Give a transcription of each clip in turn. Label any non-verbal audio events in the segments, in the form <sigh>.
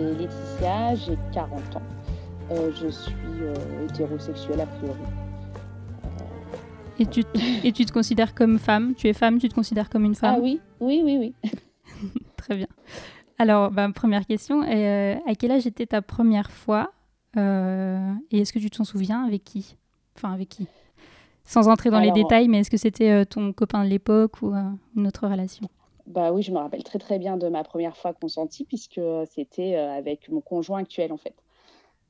C'est Laetitia, j'ai 40 ans. Euh, je suis euh, hétérosexuelle a priori. Et tu, <laughs> et tu te considères comme femme? Tu es femme, tu te considères comme une femme? Ah oui, oui, oui, oui. <laughs> Très bien. Alors, bah, première question, euh, à quel âge était ta première fois Et est-ce que tu t'en souviens avec qui? Enfin, avec qui? Sans entrer dans Alors- les détails, mais est-ce que c'était ton copain de l'époque ou une autre relation? Bah oui, je me rappelle très très bien de ma première fois consentie puisque c'était euh, avec mon conjoint actuel en fait.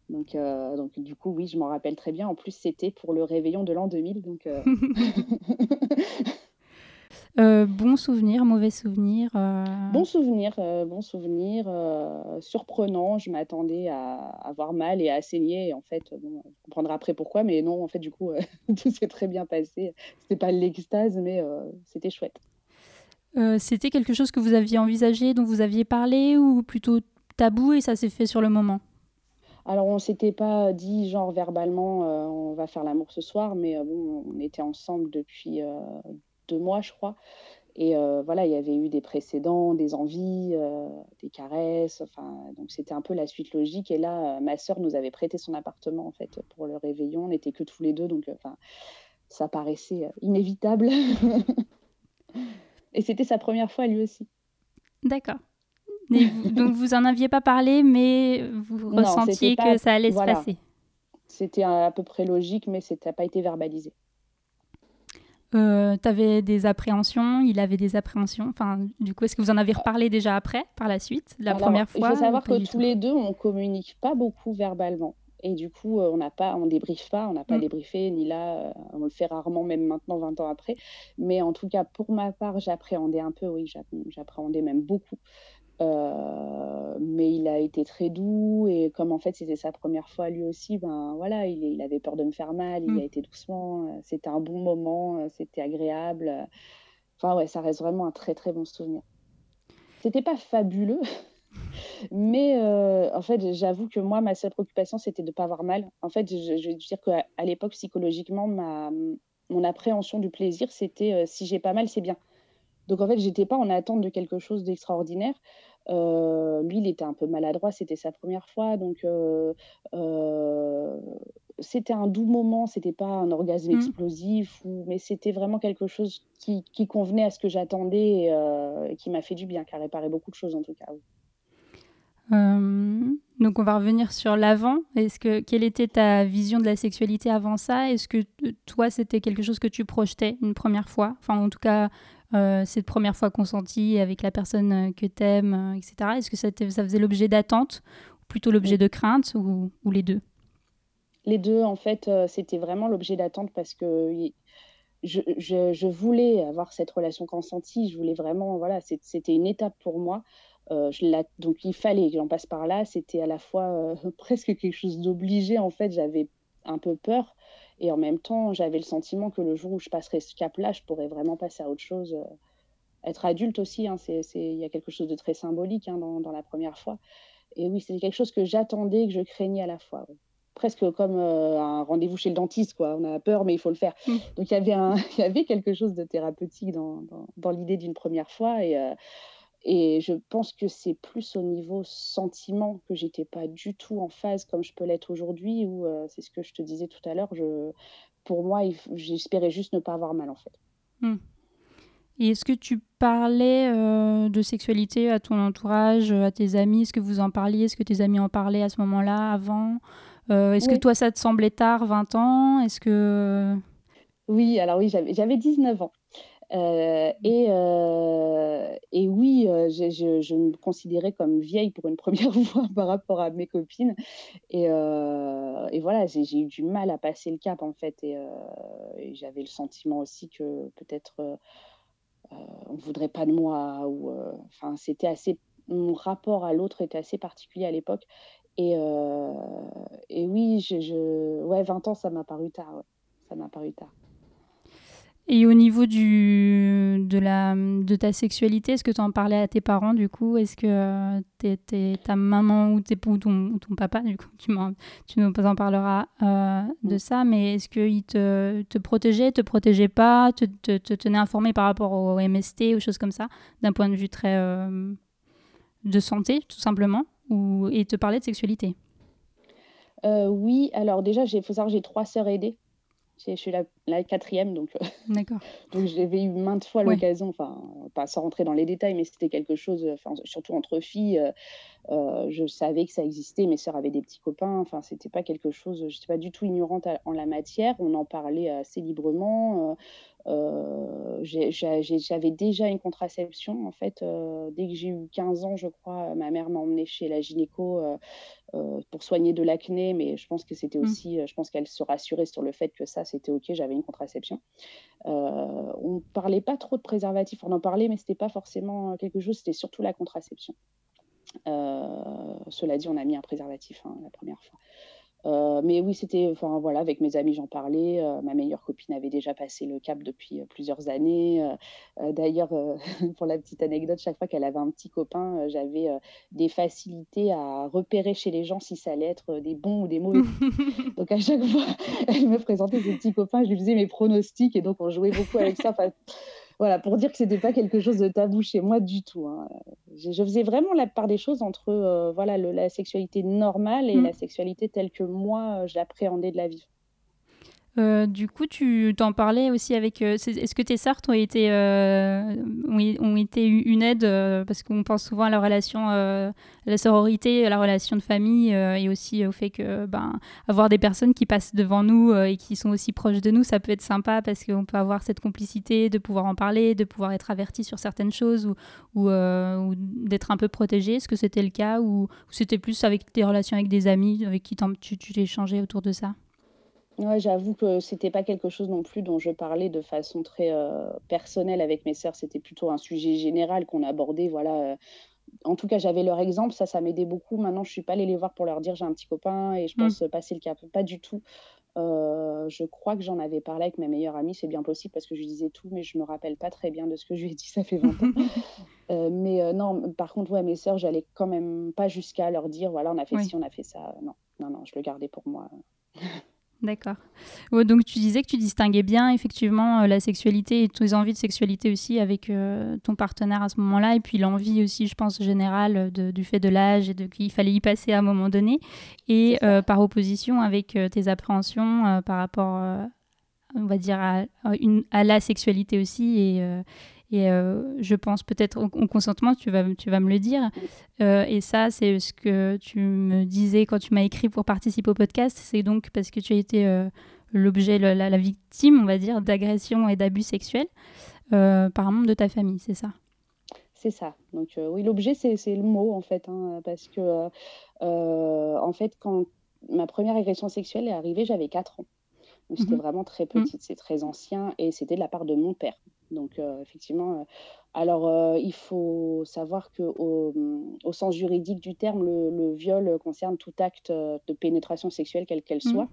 Donc, euh, donc du coup, oui, je m'en rappelle très bien. En plus, c'était pour le réveillon de l'an 2000. Donc, euh, <laughs> Euh, Bon souvenir, mauvais souvenir euh, bon souvenir, euh, bon souvenir, euh, surprenant. Je m'attendais à avoir mal et à saigner. Et en fait, bon, je comprendrai après pourquoi, mais non, en fait, du coup, euh, <laughs> tout s'est très bien passé. C'était pas l'extase, mais euh, c'était chouette. Euh, C'était quelque chose que vous aviez envisagé, dont vous aviez parlé, ou plutôt tabou et ça s'est fait sur le moment? Alors, on s'était pas dit, genre, verbalement, euh, on va faire l'amour ce soir, mais euh, bon, on était ensemble depuis deux mois, je crois. Et voilà, il y avait eu des précédents, des envies, des caresses. Enfin, donc, c'était un peu la suite logique. Et là, ma sœur nous avait prêté son appartement, en fait, pour le réveillon. On n'était que tous les deux, donc, enfin, ça paraissait inévitable. <laughs> Et c'était sa première fois, lui aussi. D'accord. <laughs> Donc vous en aviez pas parlé, mais vous Non, ressentiez pas- que ça allait voilà. se passer. C'était à, peu près logique, mais ça n'a pas été verbalisé. Euh, T'avais des appréhensions, il avait des appréhensions. Enfin, du coup, est-ce que vous en avez reparlé déjà après, par la suite, la Alors, première fois Il faut savoir que tous les deux, on communique pas beaucoup verbalement. Et du coup, euh, on n'a pas, on débriefe pas, on n'a pas Mm. débriefé, ni là, euh, on le fait rarement, même maintenant, 20 ans après. Mais en tout cas, pour ma part, j'appréhendais un peu, oui, j'app- j'appréhendais même beaucoup. Euh, mais il a été très doux et comme en fait c'était sa première fois lui aussi, ben voilà, il, il avait peur de me faire mal, il Mm. a été doucement, c'était un bon moment, c'était agréable. Enfin ouais, ça reste vraiment un très très bon souvenir. C'était pas fabuleux, <laughs> mais euh, en fait j'avoue que moi ma seule préoccupation c'était de ne pas avoir mal. En fait, je, je vais dire qu'à à l'époque psychologiquement ma mon appréhension du plaisir c'était euh, si j'ai pas mal c'est bien. Donc en fait, j'étais pas en attente de quelque chose d'extraordinaire. Euh, lui, il était un peu maladroit, c'était sa première fois, donc c'était un doux moment, c'était pas un orgasme Mm. explosif, ou, mais c'était vraiment quelque chose qui, qui convenait à ce que j'attendais et, euh, et qui m'a fait du bien, qui a réparé beaucoup de choses en tout cas. oui. Euh, donc on va revenir sur l'avant. Est-ce que quelle était ta vision de la sexualité avant ça? Est-ce que euh, toi c'était quelque chose que tu projetais une première fois? Enfin en tout cas euh, cette première fois consentie avec la personne que t'aimes, etc. Est-ce que ça, faisait l'objet d'attente ou plutôt l'objet de crainte ou, ou les deux? Les deux, en fait, euh, c'était vraiment l'objet d'attente parce que je, je- je voulais avoir cette relation consentie. Je voulais vraiment, voilà, c'était une étape pour moi. Euh, je donc il fallait que j'en passe par là. C'était à la fois euh, <laughs> presque quelque chose d'obligé. En fait, j'avais un peu peur et en même temps, j'avais le sentiment que le jour où je passerai ce cap-là, je pourrais vraiment passer à autre chose. euh, être adulte aussi, hein, il y a quelque chose de très symbolique hein, dans, dans la première fois. Et oui, c'était quelque chose que j'attendais, que je craignais à la fois. ouais presque comme un rendez-vous chez le dentiste, quoi. On a peur, mais il faut le faire. Mm. Donc il y avait <laughs> quelque chose de thérapeutique dans, dans, dans l'idée d'une première fois, et et je pense que c'est plus au niveau sentiment que j'étais pas du tout en phase comme je peux l'être aujourd'hui, ou euh, c'est ce que je te disais tout à l'heure. Je, pour moi, j'espérais juste ne pas avoir mal en fait. Et est-ce que tu parlais euh, de sexualité à ton entourage, euh, à tes amis? Est-ce que vous en parliez? Est-ce que tes amis en parlaient à ce moment-là, avant? Euh, Est-ce que toi, ça te semblait tard, 20 ans? Est-ce que... Oui, alors oui, j'avais 19 ans. Euh, et, euh, et oui, euh, je, je- je me considérais comme vieille pour une <laughs> première fois par rapport à mes copines. Et, euh, et voilà, j'ai eu du mal à passer le cap en fait. Et, j'avais le sentiment aussi que peut-être on ne voudrait pas de moi. Ou, enfin, c'était assez. Mon rapport à l'autre était assez particulier à l'époque. Et, et oui, je, ouais, 20 ans, ça m'a paru tard. Ça m'a paru tard. Et au niveau du, de, la, de ta sexualité, est-ce que tu en parlais à tes parents du coup? Est-ce que euh, ta maman ou, tes, ou ton, ton, papa, du coup, tu, tu nous en parleras euh, de ça, mais est-ce qu'ils te, te protégeaient, te protégeaient pas, te, te, te tenaient informé par rapport au MST, ou choses comme ça, d'un point de vue très euh, de santé, tout simplement, ou, et te parlaient de sexualité? Oui, alors déjà, il faut savoir que j'ai trois sœurs aidées. Je suis la, quatrième, donc, euh, <laughs> donc j'avais eu maintes fois l'occasion, enfin, pas sans rentrer dans les détails, mais c'était quelque chose, enfin, surtout entre filles, euh, euh, je savais que ça existait, mes sœurs avaient des petits copains, enfin, c'était pas quelque chose, je n'étais pas du tout ignorante en la matière, on en parlait assez librement. j'avais déjà une contraception, en fait, dès que j'ai eu 15 ans, je crois, ma mère m'a emmenée chez la gynéco euh, pour soigner de l'acné, mais je pense que c'était mmh. aussi, euh, je pense qu'elle se rassurait sur le fait que ça, c'était OK, j'avais une contraception. Euh, on ne parlait pas trop de préservatif, on en parlait, mais ce n'était pas forcément quelque chose, c'était surtout la contraception. cela dit, on a mis un préservatif hein, la première fois. Euh, mais oui, c'était, enfin voilà, avec mes amis, j'en parlais. Euh, ma meilleure copine avait déjà passé le cap depuis euh, plusieurs années. D'ailleurs, <laughs> pour la petite anecdote, chaque fois qu'elle avait un petit copain, j'avais des facilités à repérer chez les gens si ça allait être des bons ou des mauvais. <laughs> donc à chaque fois, <laughs> elle me présentait ses petits copains, je lui faisais mes pronostics et donc on jouait beaucoup avec ça voilà, pour dire que c'était pas quelque chose de tabou chez moi du tout. Hein. Je, faisais vraiment la part des choses entre euh, voilà la sexualité normale et mmh. la sexualité telle que moi j'appréhendais de la vie. Euh, du coup, tu t'en parlais aussi avec. Euh, est-ce que tes sœurs ont été, euh, ont, été une aide Parce qu'on pense souvent à la relation, à la sororité, à la relation de famille et aussi au fait que ben, avoir des personnes qui passent devant nous et qui sont aussi proches de nous, ça peut être sympa parce qu'on peut avoir cette complicité de pouvoir en parler, de pouvoir être averti sur certaines choses ou, ou, d'être un peu protégé. Est-ce que c'était le cas ou, c'était plus avec tes relations avec des amis avec qui tu, échangé autour de ça? Ouais, j'avoue que c'était pas quelque chose non plus dont je parlais de façon très euh, personnelle avec mes sœurs. C'était plutôt un sujet général qu'on abordait. Voilà. Euh. En tout cas, j'avais leur exemple, ça, ça m'aidait beaucoup. Maintenant, je suis pas allée les voir pour leur dire j'ai un petit copain et je mmh. pense passer le cap. Pas du tout. Euh, je crois que j'en avais parlé avec ma meilleure amie, c'est bien possible parce que je lui disais tout, mais je me rappelle pas très bien de ce que je lui ai dit, ça fait 20 ans. <laughs> mais non, par contre, ouais, mes sœurs, j'allais quand même pas jusqu'à leur dire voilà, on a fait ci, on a fait ça. Non, non, non, je le gardais pour moi. D'accord. donc tu disais que tu distinguais bien effectivement euh, la sexualité et tes envies de sexualité aussi avec euh, ton partenaire à ce moment-là et puis l'envie aussi, je pense, générale du fait de l'âge et de qu'il fallait y passer à un moment donné et euh, par opposition avec tes appréhensions par rapport, on va dire, à, à, la sexualité aussi et, et euh, je pense peut-être au, consentement, tu vas, tu vas me le dire. Euh, et ça, c'est ce que tu me disais quand tu m'as écrit pour participer au podcast. C'est donc parce que tu as été euh, l'objet, la, victime, on va dire, d'agression et d'abus sexuels par un membre de ta famille, c'est ça? C'est ça. Donc oui, l'objet, c'est le mot en fait, hein, parce que en fait, quand ma première agression sexuelle est arrivée, j'avais 4 ans. Donc c'était mmh vraiment très mmh. petite, c'est très ancien, et c'était de la part de mon père. Donc, euh, effectivement, euh, alors euh, il faut savoir qu'au au sens juridique du terme, le, viol concerne tout acte de pénétration sexuelle, quelle qu'elle mmh. soit.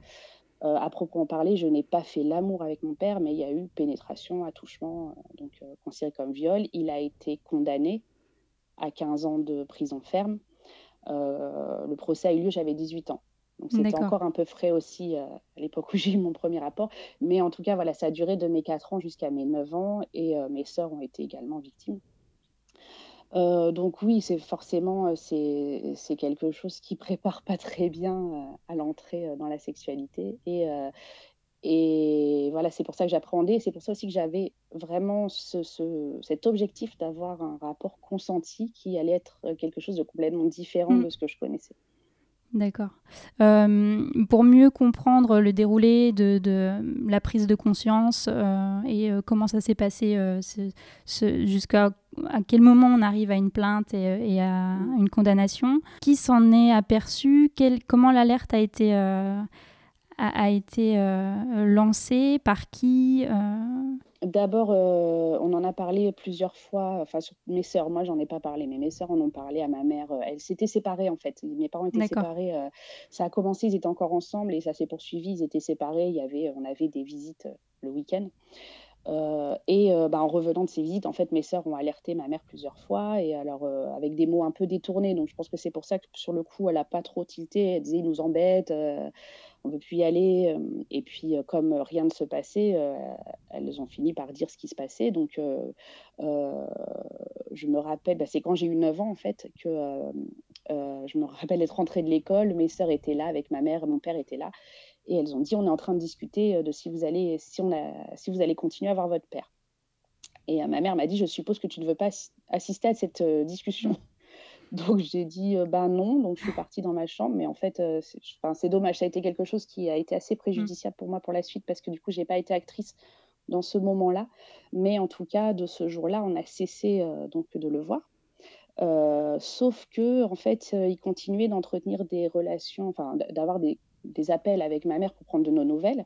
à proprement parler, je n'ai pas fait l'amour avec mon père, mais il y a eu pénétration, attouchement, donc considéré comme viol. Il a été condamné à 15 ans de prison ferme. le procès a eu lieu, j'avais 18 ans. Donc c'était encore un peu frais aussi euh, à l'époque où j'ai eu mon premier rapport. Mais en tout cas, voilà, ça a duré de mes 4 ans jusqu'à mes 9 ans et euh, mes sœurs ont été également victimes. Euh, donc oui, c'est forcément c'est quelque chose qui <laughs> prépare pas très bien à l'entrée dans la sexualité et, et voilà, c'est pour ça que j'appréhendais. C'est pour ça aussi que j'avais vraiment ce, cet objectif d'avoir un rapport consenti qui allait être quelque chose de complètement différent mmh. de ce que je connaissais. D'accord. Euh, pour mieux comprendre le déroulé de, la prise de conscience euh, et euh, comment ça s'est passé jusqu'à à quel moment on arrive à une plainte et, à une condamnation, qui s'en est aperçu, comment l'alerte a été a, été lancé Par qui D'abord, on en a parlé plusieurs fois, enfin, mes sœurs. Moi, j'en ai pas parlé, mais mes sœurs en ont parlé à ma mère. elles s'étaient séparées, en fait. Mes parents étaient séparés. ça a commencé, ils étaient encore ensemble et ça s'est poursuivi. Ils étaient séparés. Il y avait, on avait des visites le week-end. Euh, et euh, bah, en revenant de ces visites, en fait, mes sœurs ont alerté ma mère plusieurs fois, et alors euh, avec des mots un peu détournés. Donc je pense que c'est pour ça que sur le coup, elle n'a pas trop tilté. Elle disait, il nous embête, on ne veut plus y aller. Et puis, comme rien ne se passait, elles ont fini par dire ce qui se passait. Donc je me rappelle, bah, c'est quand j'ai eu 9 ans, en fait, que je me rappelle être rentrée de l'école. Mes sœurs étaient là avec ma mère, mon père était là. Et elles ont dit on est en train de discuter euh, de si vous allez, si on a, si vous allez continuer à voir votre père. Et euh, ma mère m'a dit je suppose que tu ne veux pas assister à cette euh, discussion. <laughs> Donc j'ai dit ben non, donc je suis partie dans ma chambre, mais en fait c'est dommage, ça a été quelque chose qui a été assez préjudiciable pour moi pour la suite parce que du coup j'ai pas été actrice dans ce moment-là, mais en tout cas de ce jour-là on a cessé donc de le voir. sauf que en fait, il continuait d'entretenir des relations, enfin d'avoir des des appels avec ma mère pour prendre de nos nouvelles.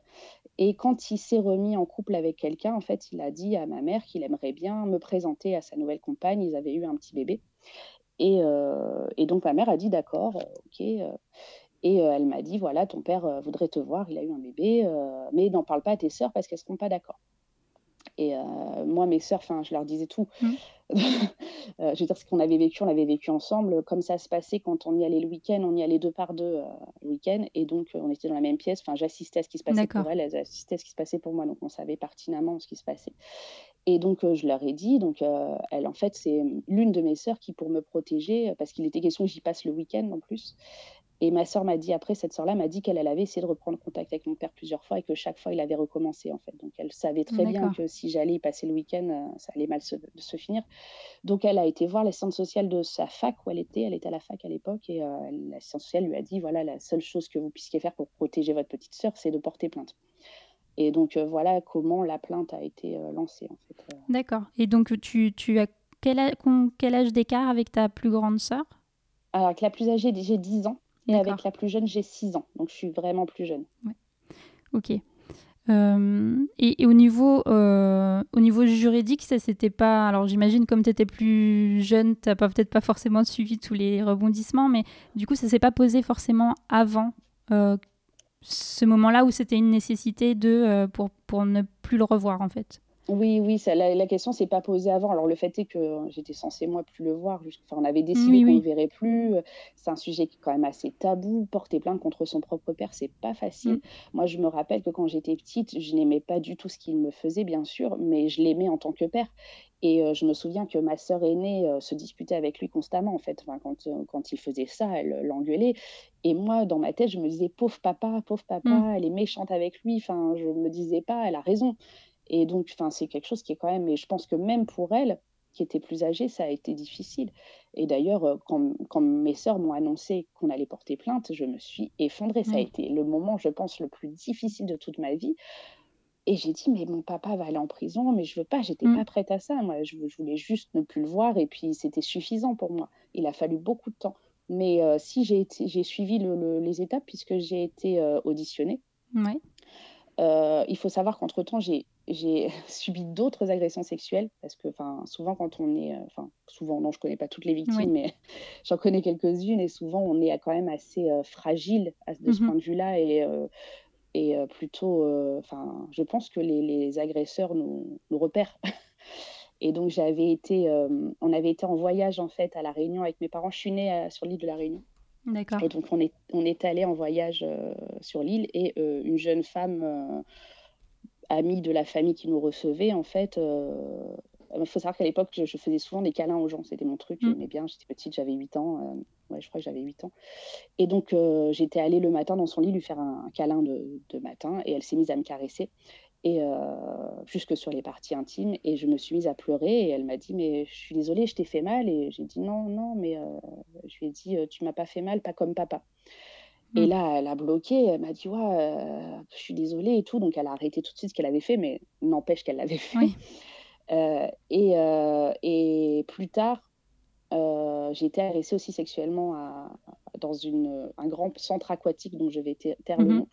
Et quand il s'est remis en couple avec quelqu'un, en fait, il a dit à ma mère qu'il aimerait bien me présenter à sa nouvelle compagne. Ils avaient eu un petit bébé. Et, euh, donc ma mère a dit d'accord, euh, ok. Euh. et elle m'a dit voilà, ton père voudrait te voir, il a eu un bébé, mais n'en parle pas à tes sœurs parce qu'elles ne seront pas d'accord. Et moi, mes sœurs, je leur disais tout. Mmh. <laughs> je veux dire, ce qu'on avait vécu, on l'avait vécu ensemble. Comme ça se passait quand on y allait le week-end, on y allait deux par deux le week-end. Et donc, on était dans la même pièce. Enfin, j'assistais à ce qui se passait pour elles, elles assistaient à ce qui se passait pour moi. Donc, on savait pertinemment ce qui se passait. Et donc, je leur ai dit, donc, elle, en fait, c'est l'une de mes sœurs qui, pour me protéger, parce qu'il était question que j'y passe le week-end en plus, et ma sœur m'a dit après, cette sœur-là m'a dit qu'elle avait essayé de reprendre contact avec mon père plusieurs fois et que chaque fois il avait recommencé en fait. Donc elle savait très bien que si j'allais y passer le week-end, euh, ça allait mal se, finir. Donc elle a été voir l'assistante sociale de sa fac où elle était. Elle était à la fac à l'époque et euh, l'assistante sociale lui a dit voilà la seule chose que vous puissiez faire pour protéger votre petite sœur, c'est de porter plainte. Et donc euh, voilà comment la plainte a été lancée en fait. D'accord. Et donc tu, tu as quel, quel âge d'écart avec ta plus grande sœur? Alors avec la plus âgée, j'ai 10 ans. Et avec la plus jeune, j'ai 6 ans. Donc je suis vraiment plus jeune. Ok. Euh, et, au, niveau, euh, au niveau juridique, ça c'était pas. Alors j'imagine, comme tu étais plus jeune, tu n'as peut-être pas forcément suivi tous les rebondissements, mais du coup, ça s'est pas posé forcément avant euh, ce moment-là où c'était une nécessité de, pour, pour ne plus le revoir en fait. Oui, oui, ça, la, la question s'est pas posée avant. Alors le fait est que j'étais censée moi plus le voir. Enfin, on avait décidé qu'on ne verrait plus. C'est un sujet qui est quand même assez tabou. Porter plainte contre son propre père, c'est pas facile. Mm. Moi, je me rappelle que quand j'étais petite, je n'aimais pas du tout ce qu'il me faisait, bien sûr, mais je l'aimais en tant que père. Et euh, je me souviens que ma sœur aînée euh, se disputait avec lui constamment, en fait. Enfin, quand, euh, quand il faisait ça, elle l'engueulait. Et moi, dans ma tête, je me disais, pauvre papa, pauvre papa, mm. elle est méchante avec lui. Enfin, je me disais pas, elle a raison. Et donc, enfin, c'est quelque chose qui est quand même, et je pense que même pour elle, qui était plus âgée, ça a été difficile. Et d'ailleurs, euh, quand, quand, mes sœurs m'ont annoncé qu'on allait porter plainte, je me suis effondrée. Ça a été le moment, je pense, le plus difficile de toute ma vie. Et j'ai dit, mais mon papa va aller en prison, mais je veux pas, j'étais n'étais pas prête à ça. Moi, je, voulais juste ne plus le voir, et puis c'était suffisant pour moi. Il a fallu beaucoup de temps. Mais euh, si j'ai suivi les étapes, puisque j'ai été euh, auditionnée, ouais. il faut savoir qu'entre-temps, j'ai j'ai <laughs> subi d'autres agressions sexuelles parce que souvent quand on est euh, enfin souvent non je connais pas toutes les victimes mais <laughs> j'en connais quelques-unes et souvent on est quand même assez euh, fragile de ce mmh point de vue-là et euh, et plutôt enfin je pense que les, les agresseurs nous, nous repèrent. <laughs> Et donc j'avais été on avait été en voyage en fait à la Réunion avec mes parents. Je suis née sur l'île de la Réunion. D'accord. Et donc on est on est allé en voyage sur l'île et une jeune femme amis de la famille qui nous recevait, en fait, euh, il faut savoir qu'à l'époque, je, faisais souvent des câlins aux gens. C'était mon truc. Mm. bien. J'étais petite, j'avais 8 ans. Euh, ouais, je crois que j'avais 8 ans. Et donc, euh, j'étais allée le matin dans son lit lui faire un, câlin de, matin. Et elle s'est mise à me caresser. Et jusque sur les parties intimes. Et je me suis mise à pleurer. Et elle m'a dit Mais je suis désolée, je t'ai fait mal. Et j'ai dit Non, non, mais je lui ai dit Tu m'as pas fait mal, pas comme papa. Et mmh. là, elle a bloqué, elle m'a dit ouais, euh, je suis désolée et tout. Donc, elle a arrêté tout de suite ce qu'elle avait fait, mais n'empêche qu'elle l'avait <laughs> fait. Euh, et, euh, et, plus tard, j'ai été agressée aussi sexuellement à, dans une, un grand centre aquatique dont je vais taire le mmh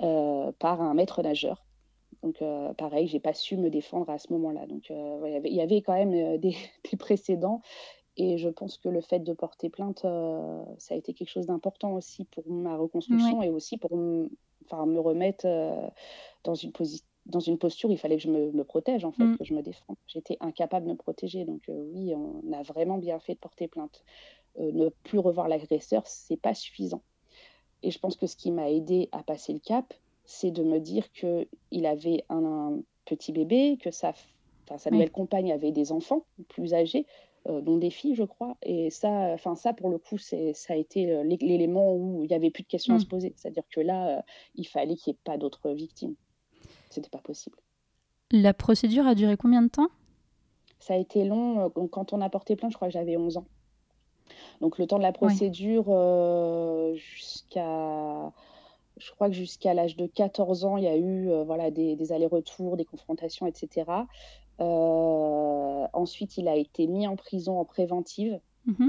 nom. par un maître nageur. Donc, pareil, j'ai pas su me défendre à ce moment-là. Donc, il y avait quand même <laughs> des, des, précédents. Et je pense que le fait de porter plainte, ça a été quelque chose d'important aussi pour ma reconstruction et aussi pour me remettre dans une position dans une posture, il fallait que je me, protège, en fait, mmh. que je me défende. J'étais incapable de me protéger. Donc, euh, oui, on a vraiment bien fait de porter plainte. Euh, ne plus revoir l'agresseur, c'est pas suffisant. Et je pense que ce qui m'a aidé à passer le cap, c'est de me dire qu'il avait un, petit bébé, que sa, sa nouvelle compagne avait des enfants plus âgés, euh, dont des filles, je crois. Et ça, enfin ça pour le coup, ça a été l'élément où il n'y avait plus de questions à mmh. se poser. C'est-à-dire que là, il fallait qu'il n'y ait pas d'autres victimes. C'était pas possible. La procédure a duré combien de temps? Ça a été long. Euh, quand on a porté plainte, je crois que j'avais 11 ans. Donc le temps de la procédure euh, jusqu'à je crois que jusqu'à l'âge de 14 ans, il y a eu euh, voilà, des, allers-retours, des confrontations, etc. ensuite, il a été mis en prison en préventive mmh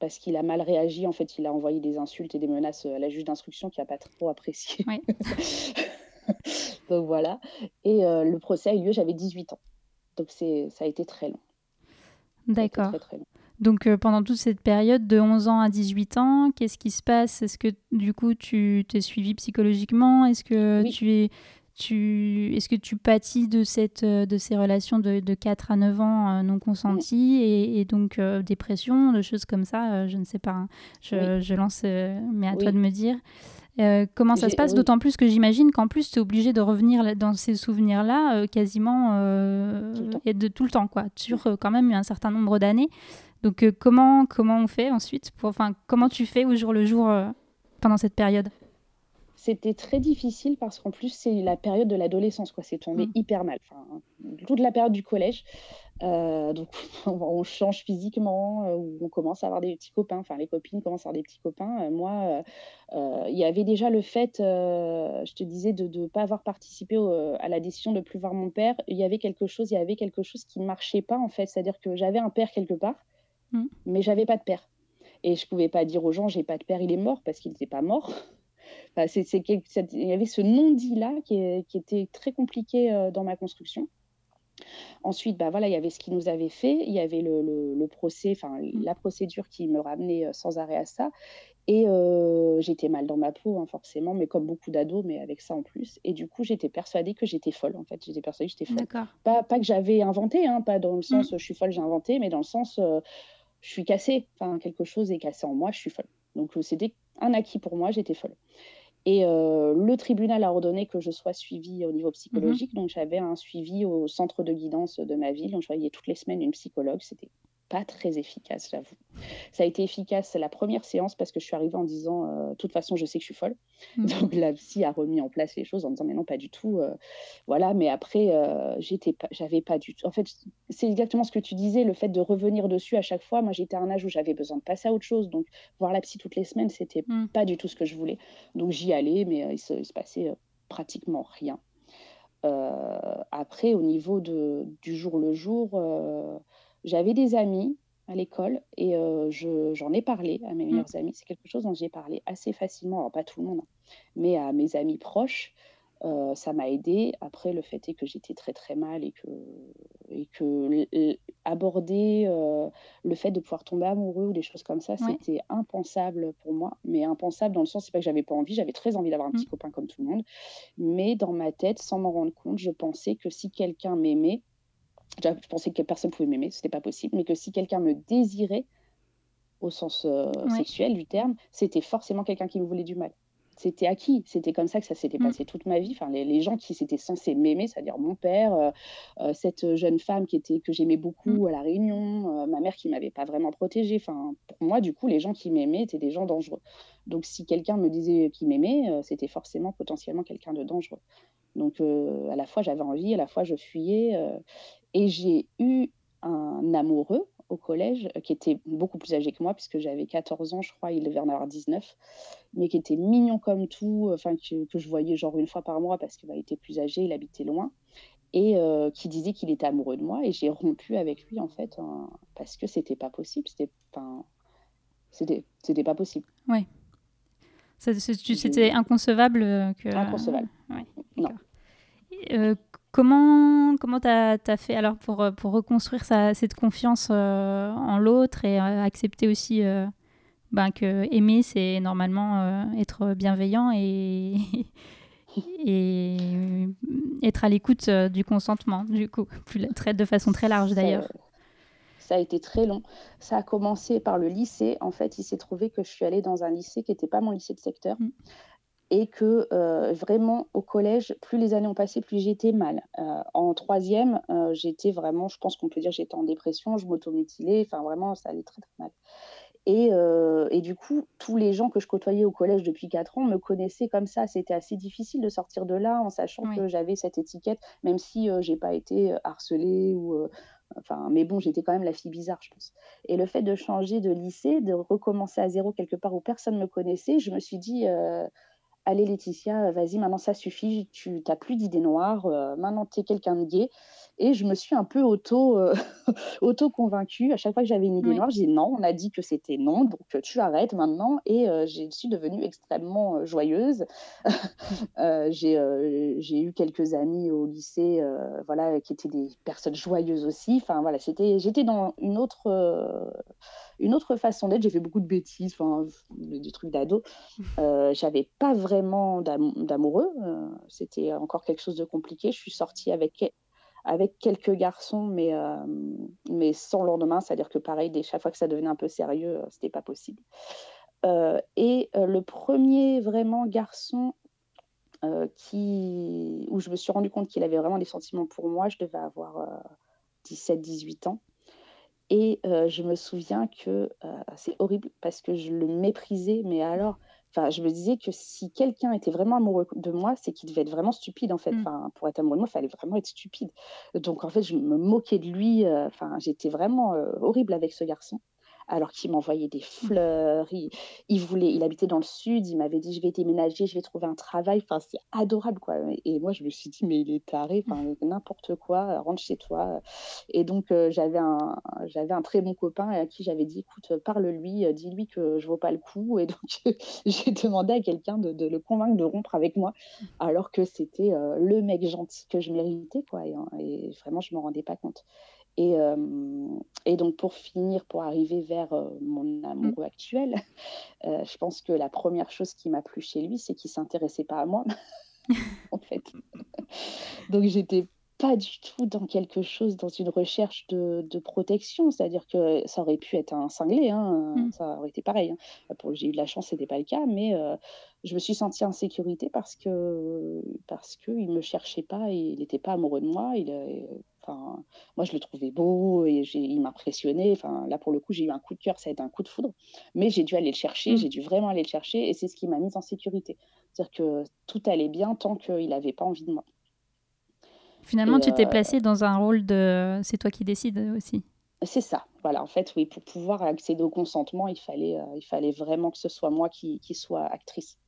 parce qu'il a mal réagi. En fait, il a envoyé des insultes et des menaces à la juge d'instruction qui n'a pas trop apprécié. Oui. <laughs> Donc voilà. Et euh, le procès a eu lieu, j'avais 18 ans. Donc c'est, ça a été très long. D'accord. Donc euh, pendant toute cette période de 11 ans à 18 ans, qu'est-ce qui se passe? Est-ce que du coup tu t'es suivi psychologiquement? Est-ce que tu es tu, est-ce que tu pâtis de, cette, euh, de ces relations de, de 4 à 9 ans non consenties et, donc dépression, de choses comme ça Je ne sais pas. Hein. Je, je, lance, mais à toi de me dire. Euh, comment ça se passe? D'autant plus que j'imagine qu'en plus, tu es obligé de revenir dans ces souvenirs-là euh, quasiment euh, et de tout le temps, quoi, sur quand même un certain nombre d'années. Donc, comment, comment on fait ensuite pour, enfin, Comment tu fais au jour le jour pendant cette période? C'était très difficile parce qu'en plus, c'est la période de l'adolescence, quoi. C'est tombé mmh. hyper mal. Enfin, toute la période du collège. Euh, donc, <laughs> on change physiquement, euh, on commence à avoir des petits copains. Enfin, les copines commencent à avoir des petits copains. Euh, moi, il y avait déjà le fait, je te disais, de ne pas avoir participé à la décision de plus voir mon père. Il y avait quelque chose, il y avait quelque chose qui ne marchait pas, en fait. C'est-à-dire que j'avais un père quelque part, mmh. mais j'avais pas de père. Et je pouvais pas dire aux gens, j'ai pas de père, il est mort, parce qu'il n'était pas mort <laughs> il y avait ce non-dit-là qui, était très compliqué euh, dans ma construction. Ensuite, bah voilà, il y avait ce qui nous avait fait, il y avait le, procès, enfin mmh. la procédure qui me ramenait euh, sans arrêt à ça. Et euh, j'étais mal dans ma peau, hein, forcément, mais comme beaucoup d'ados, mais avec ça en plus. Et du coup, j'étais persuadée que j'étais folle, en fait. J'étais persuadée que j'étais folle. Pas, pas que j'avais inventé, hein, pas dans le mmh. sens je suis folle, j'ai inventé, mais dans le sens je suis cassée. Enfin, quelque chose est cassé en moi, je suis folle. Donc, c'était un acquis pour moi, j'étais folle. Et euh, le tribunal a ordonné que je sois suivie au niveau psychologique. Mmh Donc, j'avais un suivi au centre de guidance de ma ville. Donc, je voyais toutes les semaines une psychologue. C'était pas très efficace, j'avoue. Ça a été efficace la première séance parce que je suis arrivée en disant euh, de toute façon, je sais que je suis folle. Mmh. Donc la psy a remis en place les choses en disant mais non, pas du tout. Euh, voilà, mais après, euh, j'étais pas, j'avais pas du tout. En fait, c'est exactement ce que tu disais, le fait de revenir dessus à chaque fois. Moi, j'étais à un âge où j'avais besoin de passer à autre chose. Donc voir la psy toutes les semaines, c'était mmh. pas du tout ce que je voulais. Donc j'y allais, mais il se, passait pratiquement rien. après, au niveau de, du jour le jour, j'avais des amis à l'école et euh, j'en ai parlé à mes mmh. meilleurs amis. C'est quelque chose dont j'ai parlé assez facilement, alors pas tout le monde, hein, mais à mes amis proches. Euh, ça m'a aidé. Après, le fait est que j'étais très très mal et que, et que aborder euh, le fait de pouvoir tomber amoureux ou des choses comme ça, c'était impensable pour moi. Mais impensable dans le sens, c'est pas que j'avais pas envie, j'avais très envie d'avoir un petit mmh. copain comme tout le monde. Mais dans ma tête, sans m'en rendre compte, je pensais que si quelqu'un m'aimait, je pensais que personne pouvait m'aimer, ce n'était pas possible, mais que si quelqu'un me désirait, au sens euh, sexuel du terme, c'était forcément quelqu'un qui me voulait du mal. C'était acquis, c'était comme ça que ça s'était mm. passé toute ma vie. Enfin, les, gens qui s'étaient censés m'aimer, c'est-à-dire mon père, euh, euh, cette jeune femme qui était que j'aimais beaucoup mm. à la Réunion, ma mère qui m'avait pas vraiment protégée. Enfin, pour moi, du coup, les gens qui m'aimaient étaient des gens dangereux. Donc, si quelqu'un me disait qu'il m'aimait, c'était forcément potentiellement quelqu'un de dangereux. Donc, à la fois, j'avais envie, à la fois, je fuyais. Et j'ai eu un amoureux au collège qui était beaucoup plus âgé que moi, puisque j'avais 14 ans, je crois, il devait en avoir 19, mais qui était mignon comme tout, enfin que, je voyais genre une fois par mois parce qu'il était plus âgé, il habitait loin, et euh, qui disait qu'il était amoureux de moi. Et j'ai rompu avec lui, en fait, parce que c'était pas possible, c'était pas, c'était pas possible. Ouais. C'était inconcevable que... Inconcevable. non. comment comment tu as, fait alors pour, pour reconstruire cette confiance en l'autre et accepter aussi ben, que aimer, c'est normalement être bienveillant et, <laughs> et être à l'écoute euh, du consentement, du coup, <laughs> très, de façon très large d'ailleurs. Ça a été très long. Ça a commencé par le lycée. En fait, il s'est trouvé que je suis allée dans un lycée qui n'était pas mon lycée de secteur. Mm. Et que euh, vraiment, au collège, plus les années ont passé, plus j'étais mal. Euh, en troisième, j'étais vraiment, je pense qu'on peut dire, j'étais en dépression, je m'automutilais. Enfin, vraiment, ça allait très, très mal. Euh, et, du coup, tous les gens que je côtoyais au collège depuis 4 ans me connaissaient comme ça. C'était assez difficile de sortir de là en sachant que j'avais cette étiquette, même si euh, j'ai pas été euh, harcelée ou. Enfin, mais bon, j'étais quand même la fille bizarre, je pense. Et le fait de changer de lycée, de recommencer à zéro quelque part où personne ne me connaissait, je me suis dit allez Laetitia, vas-y, maintenant ça suffit, tu n'as plus d'idées noires, maintenant tu es quelqu'un de gay. Et je me suis un peu auto, euh, <laughs> auto convaincue. À chaque fois que j'avais une idée noire, je disais non, on a dit que c'était non, donc euh, tu arrêtes maintenant. Et euh, je suis devenue extrêmement joyeuse. <laughs> j'ai eu quelques amis au lycée voilà, qui étaient des personnes joyeuses aussi. Enfin, voilà, j'étais dans une autre, une autre façon d'être. J'ai fait beaucoup de bêtises, enfin, des trucs d'ado. <laughs> J'avais pas vraiment d'amoureux. C'était encore quelque chose de compliqué. Je suis sortie avec avec quelques garçons, mais, euh, mais sans lendemain. C'est-à-dire que pareil, dès chaque fois que ça devenait un peu sérieux, euh, c'était pas possible. Euh, et le premier vraiment garçon qui, où je me suis rendu compte qu'il avait vraiment des sentiments pour moi, je devais avoir 17-18 ans. Et je me souviens que c'est horrible parce que je le méprisais, mais alors Enfin, je me disais que si quelqu'un était vraiment amoureux de moi, c'est qu'il devait être vraiment stupide en fait. Mmh. Enfin, pour être amoureux de moi, il fallait vraiment être stupide. Donc en fait, je me moquais de lui. Euh, enfin, j'étais vraiment euh, horrible avec ce garçon alors qu'il m'envoyait des fleurs. Il, voulait, il habitait dans le sud. Il m'avait dit je vais déménager, je vais trouver un travail. Enfin, c'est adorable quoi. Et moi, je me suis dit mais il est taré. Enfin, mmh. n'importe quoi. Rentre chez toi. Et donc euh, j'avais un, j'avais un très bon copain à qui j'avais dit écoute, parle-lui, dis-lui que je vaux pas le coup. Et donc <laughs> j'ai demandé à quelqu'un de, le convaincre de rompre avec moi, alors que c'était euh, le mec gentil que je méritais quoi. Et, et vraiment, je me rendais pas compte. Et, euh, et, donc, pour finir, pour arriver vers euh, mon amoureux actuel, <laughs> euh, je pense que la première chose qui m'a plu chez lui, c'est qu'il s'intéressait pas à moi, <laughs> en fait. donc, j'étais pas du tout dans quelque chose, dans une recherche de, de protection. C'est-à-dire que ça aurait pu être un cinglé, hein, mmh. ça aurait été pareil. Hein. J'ai eu de la chance, ce n'était pas le cas, mais je me suis sentie en sécurité parce que parce qu'il ne me cherchait pas et il n'était pas amoureux de moi. Il, Enfin, moi, je le trouvais beau et il m'impressionnait. Enfin, là, pour le coup, j'ai eu un coup de cœur, ça a été un coup de foudre. Mais j'ai dû aller le chercher, mmh. j'ai dû vraiment aller le chercher et c'est ce qui m'a mise en sécurité. C'est-à-dire que tout allait bien tant qu'il n'avait pas envie de moi. Finalement, tu t'es euh, placée dans un rôle de c'est toi qui décides aussi. C'est ça, voilà. En fait, oui, pour pouvoir accéder au consentement, il fallait, euh, il fallait vraiment que ce soit moi qui, qui soit actrice.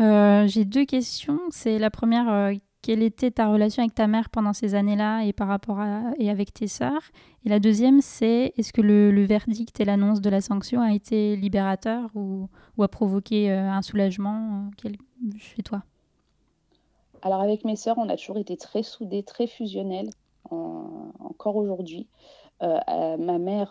Euh, j'ai deux questions. C'est la première, quelle était ta relation avec ta mère pendant ces années-là et par rapport à et avec tes sœurs? Et la deuxième, c'est est-ce que le, verdict et l'annonce de la sanction a été libérateur ou, a provoqué euh, un soulagement euh, chez toi? Alors avec mes sœurs, on a toujours été très soudés, très fusionnels, encore aujourd'hui. Euh, ma mère,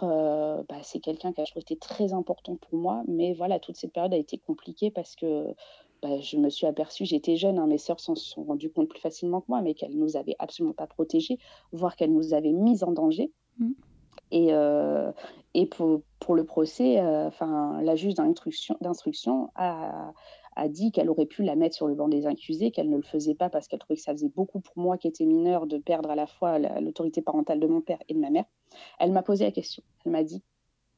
bah, c'est quelqu'un qui a toujours été très important pour moi, mais voilà, toute cette période a été compliquée parce que bah, je me suis aperçue, j'étais jeune, hein, mes sœurs s'en sont rendues compte plus facilement que moi, mais qu'elles nous avaient absolument pas protégées, voire qu'elles nous avaient mises en danger. Mmh. Et, euh, et pour, pour, le procès, euh, la juge d'instruction a, a dit qu'elle aurait pu la mettre sur le banc des accusés, qu'elle ne le faisait pas parce qu'elle trouvait que ça faisait beaucoup pour moi qui étais mineure de perdre à la fois l'autorité parentale de mon père et de ma mère. Elle m'a posé la question. Elle m'a dit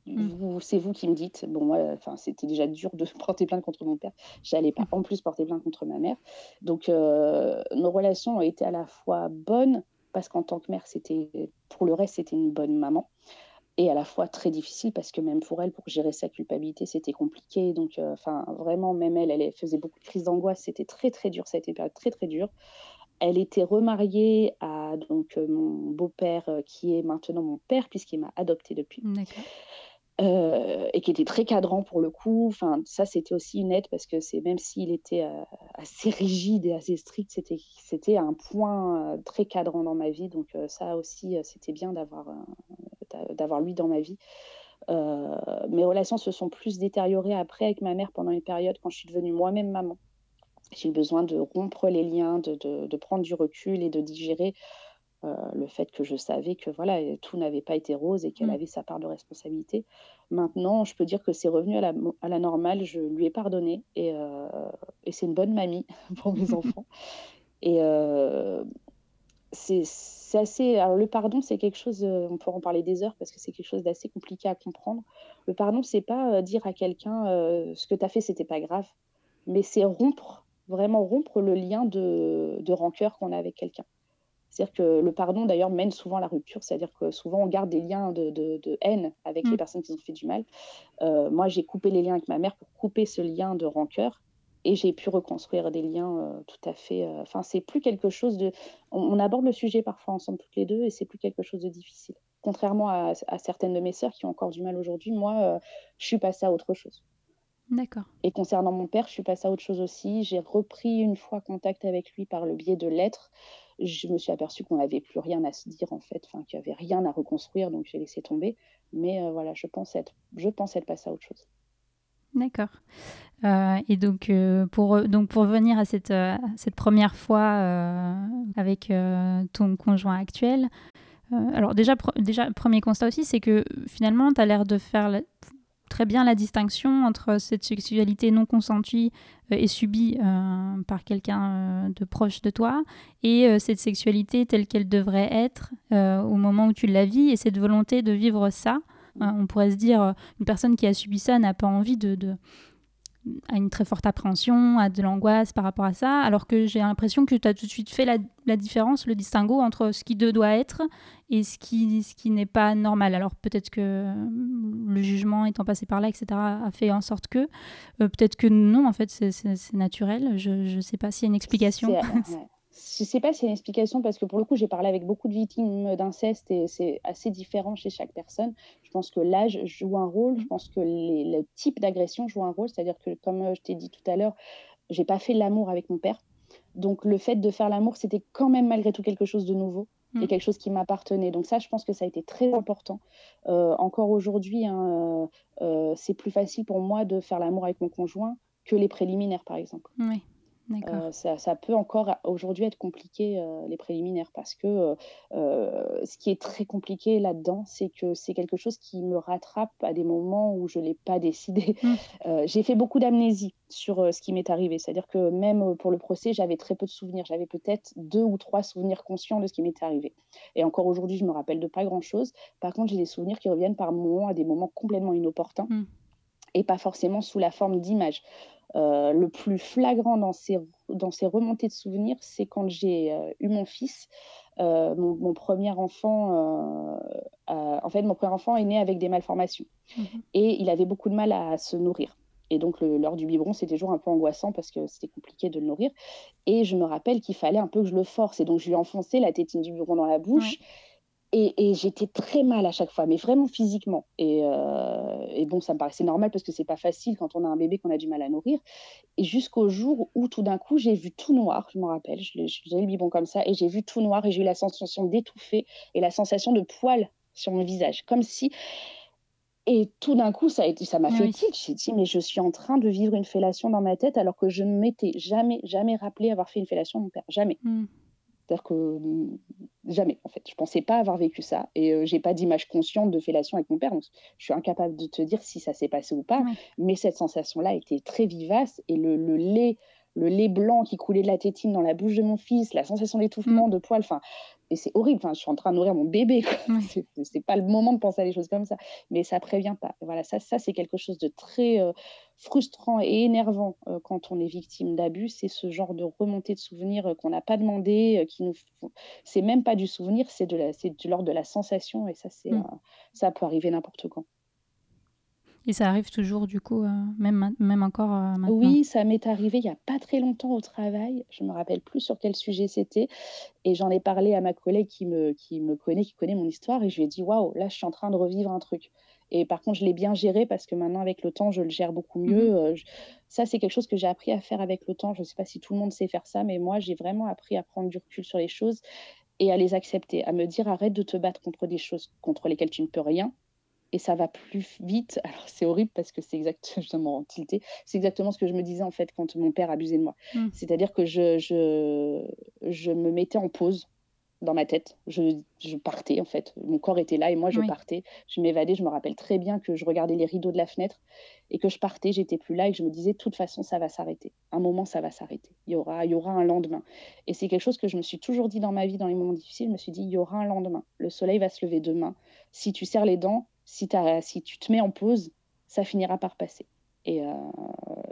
Mmh. C'est vous qui me dites. Bon, moi, enfin, c'était déjà dur de <laughs> porter plainte contre mon père. J'allais pas en plus porter plainte contre ma mère. Donc, euh, nos relations ont été à la fois bonnes parce qu'en tant que mère, c'était pour le reste, c'était une bonne maman, et à la fois très difficile parce que même pour elle, pour gérer sa culpabilité, c'était compliqué. Donc, euh, enfin, vraiment, même elle, elle faisait beaucoup de crises d'angoisse. C'était très très dur. Ça a été une période très très dure. Elle était remariée à donc euh, mon beau-père qui est maintenant mon père puisqu'il m'a adoptée depuis. Euh, et qui était très cadrant pour le coup. Enfin, ça, c'était aussi une aide parce que c'est même s'il était euh, assez rigide et assez strict, c'était c'était un point euh, très cadrant dans ma vie. Donc ça aussi, c'était bien d'avoir d'avoir lui dans ma vie. mes relations se sont plus détériorées après avec ma mère pendant une période quand je suis devenue moi-même maman. J'ai eu besoin de rompre les liens, de, de, prendre du recul et de digérer le fait que je savais que voilà, tout n'avait pas été rose et qu'elle mmh. avait sa part de responsabilité. Maintenant, je peux dire que c'est revenu à la, à la, normale, je lui ai pardonné et, euh, et c'est une bonne mamie <laughs> pour mes <laughs> enfants. Et euh, c'est assez. Alors, le pardon, c'est quelque chose, on peut en parler des heures parce que c'est quelque chose d'assez compliqué à comprendre. Le pardon, c'est pas dire à quelqu'un ce que tu as fait, c'était pas grave, mais c'est rompre, vraiment rompre le lien de, de rancœur qu'on a avec quelqu'un. C'est-à-dire que le pardon, d'ailleurs, mène souvent à la rupture. C'est-à-dire que souvent, on garde des liens de, haine avec les mm. personnes qui ont fait du mal. Euh, moi, j'ai coupé les liens avec ma mère pour couper ce lien de rancœur. Et j'ai pu reconstruire des liens euh, tout à fait. Euh, enfin, c'est plus quelque chose de. On, aborde le sujet parfois ensemble toutes les deux, et c'est plus quelque chose de difficile. Contrairement à, à, certaines de mes sœurs qui ont encore du mal aujourd'hui, moi, je suis passée à autre chose. D'accord. Et concernant mon père, je suis passée à autre chose aussi. J'ai repris une fois contact avec lui par le biais de lettres je me suis aperçue qu'on n'avait plus rien à se dire en fait, qu'il n'y avait rien à reconstruire, donc j'ai laissé tomber. Mais euh, voilà, je pense être, je pense être à autre chose. D'accord. Euh, et donc, euh, pour, donc, pour venir à cette, cette première fois avec ton conjoint actuel, alors déjà, déjà, premier constat aussi, c'est que finalement, tu as l'air de faire très bien la distinction entre cette sexualité non consentie euh, et subie euh, par quelqu'un euh, de proche de toi et cette sexualité telle qu'elle devrait être au moment où tu la vis et cette volonté de vivre ça. on pourrait se dire, une personne qui a subi ça n'a pas envie de, de a une très forte appréhension, a de l'angoisse par rapport à ça, alors que j'ai l'impression que tu as tout de suite fait la, différence, le distinguo entre ce qui doit être et ce qui, ce qui n'est pas normal. Alors peut-être que le jugement étant passé par là, etc., a fait en sorte que, euh, peut-être que non, en fait, c'est naturel. Je ne sais pas s'il y a une explication. Je ne sais pas s'il y a une explication parce que pour le coup, j'ai parlé avec beaucoup de victimes d'inceste et c'est assez différent chez chaque personne. Je pense que l'âge joue un rôle, je pense que le type d'agression joue un rôle, c'est-à-dire que comme euh, je t'ai dit tout à l'heure, j'ai pas fait l'amour avec mon père. Donc le fait de faire l'amour, c'était quand même malgré tout quelque chose de nouveau et mm. quelque chose qui m'appartenait. Donc ça, je pense que ça a été très important. Euh, encore aujourd'hui, hein, euh, c'est plus facile pour moi de faire l'amour avec mon conjoint que les préliminaires, par exemple. Oui. Euh, ça, ça, peut encore aujourd'hui être compliqué, euh, les préliminaires, parce que euh, ce qui est très compliqué là-dedans, c'est que c'est quelque chose qui me rattrape à des moments où je ne l'ai pas décidé. Mmh. <laughs> j'ai fait beaucoup d'amnésie sur ce qui m'est arrivé, c'est-à-dire que même pour le procès, j'avais très peu de souvenirs. J'avais peut-être deux ou trois souvenirs conscients de ce qui m'était arrivé. Et encore aujourd'hui, je me rappelle de pas grand-chose. Par contre, j'ai des souvenirs qui reviennent par moments à des moments complètement inopportuns. Mmh. et pas forcément sous la forme d'images. Euh, le plus flagrant dans ces, dans ces remontées de souvenirs, c'est quand j'ai euh, eu mon fils. Euh, mon, premier enfant, en fait, mon premier enfant est né avec des malformations mhm. et il avait beaucoup de mal à se nourrir. Et donc, l'heure du biberon, c'était toujours un peu angoissant parce que c'était compliqué de le nourrir. Et je me rappelle qu'il fallait un peu que je le force. Et donc, je lui ai enfoncé la tétine du biberon dans la bouche. Et, j'étais très mal à chaque fois, mais vraiment physiquement. Euh, et, bon, ça me paraissait normal parce que c'est pas facile quand on a un bébé qu'on a du mal à nourrir. Et jusqu'au jour où tout d'un coup, j'ai vu tout noir, je me rappelle, j'ai le biberon comme ça, et j'ai vu tout noir et j'ai eu la sensation d'étouffer et la sensation de poils sur mon visage, comme si. Et tout d'un coup, ça m'a fait tilt. J'ai dit, mais je suis en train de vivre une fellation dans ma tête alors que je ne m'étais jamais, jamais rappelé avoir fait une fellation à mon père. Jamais. Hmm. C'est-à-dire que mmh, jamais, en fait. Je pensais pas avoir vécu ça et je j'ai pas d'image consciente de fellation avec mon père. Donc je suis incapable de te dire si ça s'est passé ou pas. Mais cette sensation-là était très vivace et le, lait, le lait blanc qui coulait de la tétine dans la bouche de mon fils, la sensation d'étouffement, mmh. de poils, enfin, et c'est horrible. Enfin, je suis en train de nourrir mon bébé. <laughs> Ce C'est pas le moment de penser à des choses comme ça. Mais ça prévient pas. voilà, ça, ça c'est quelque chose de très euh, frustrant et énervant euh, quand on est victime d'abus. C'est ce genre de remontée de souvenirs euh, qu'on n'a pas demandé, qui nous. C'est même pas du souvenir, c'est de la, c'est de l'ordre de la sensation. Et ça, c'est, mm. ça peut arriver n'importe quand. Et ça arrive toujours, du coup, euh, même, même encore euh, maintenant Oui, ça m'est arrivé il n'y a pas très longtemps au travail. Je ne me rappelle plus sur quel sujet c'était. Et j'en ai parlé à ma collègue qui me, qui me connaît, qui connaît mon histoire. Et je lui ai dit Waouh, là, je suis en train de revivre un truc. Et par contre, je l'ai bien géré parce que maintenant, avec le temps, je le gère beaucoup mieux. Mmh Euh, je- Ça, c'est quelque chose que j'ai appris à faire avec le temps. Je ne sais pas si tout le monde sait faire ça, mais moi, j'ai vraiment appris à prendre du recul sur les choses et à les accepter, à me dire arrête de te battre contre des choses contre lesquelles tu ne peux rien. Et ça va plus vite. <laughs> Alors, c'est horrible parce que c'est exactement <laughs> tilté. C'est exactement ce que je me disais en fait quand mon père abusait de moi. Mm. C'est-à-dire que je, je, je me mettais en pause dans ma tête. Je, je partais en fait. Mon corps était là et moi je Oui. partais. Je m'évadais. Je me rappelle très bien que je regardais les rideaux de la fenêtre et que je partais. J'étais plus là et que je me disais de toute façon ça va s'arrêter. Un moment ça va s'arrêter. Il y aura, il y aura un lendemain. Et c'est quelque chose que je me suis toujours dit dans ma vie dans les moments difficiles. Je me suis dit il y aura un lendemain. Le soleil va se lever demain. Si tu serres les dents, si, tu te mets en pause, ça finira par passer. Et, euh,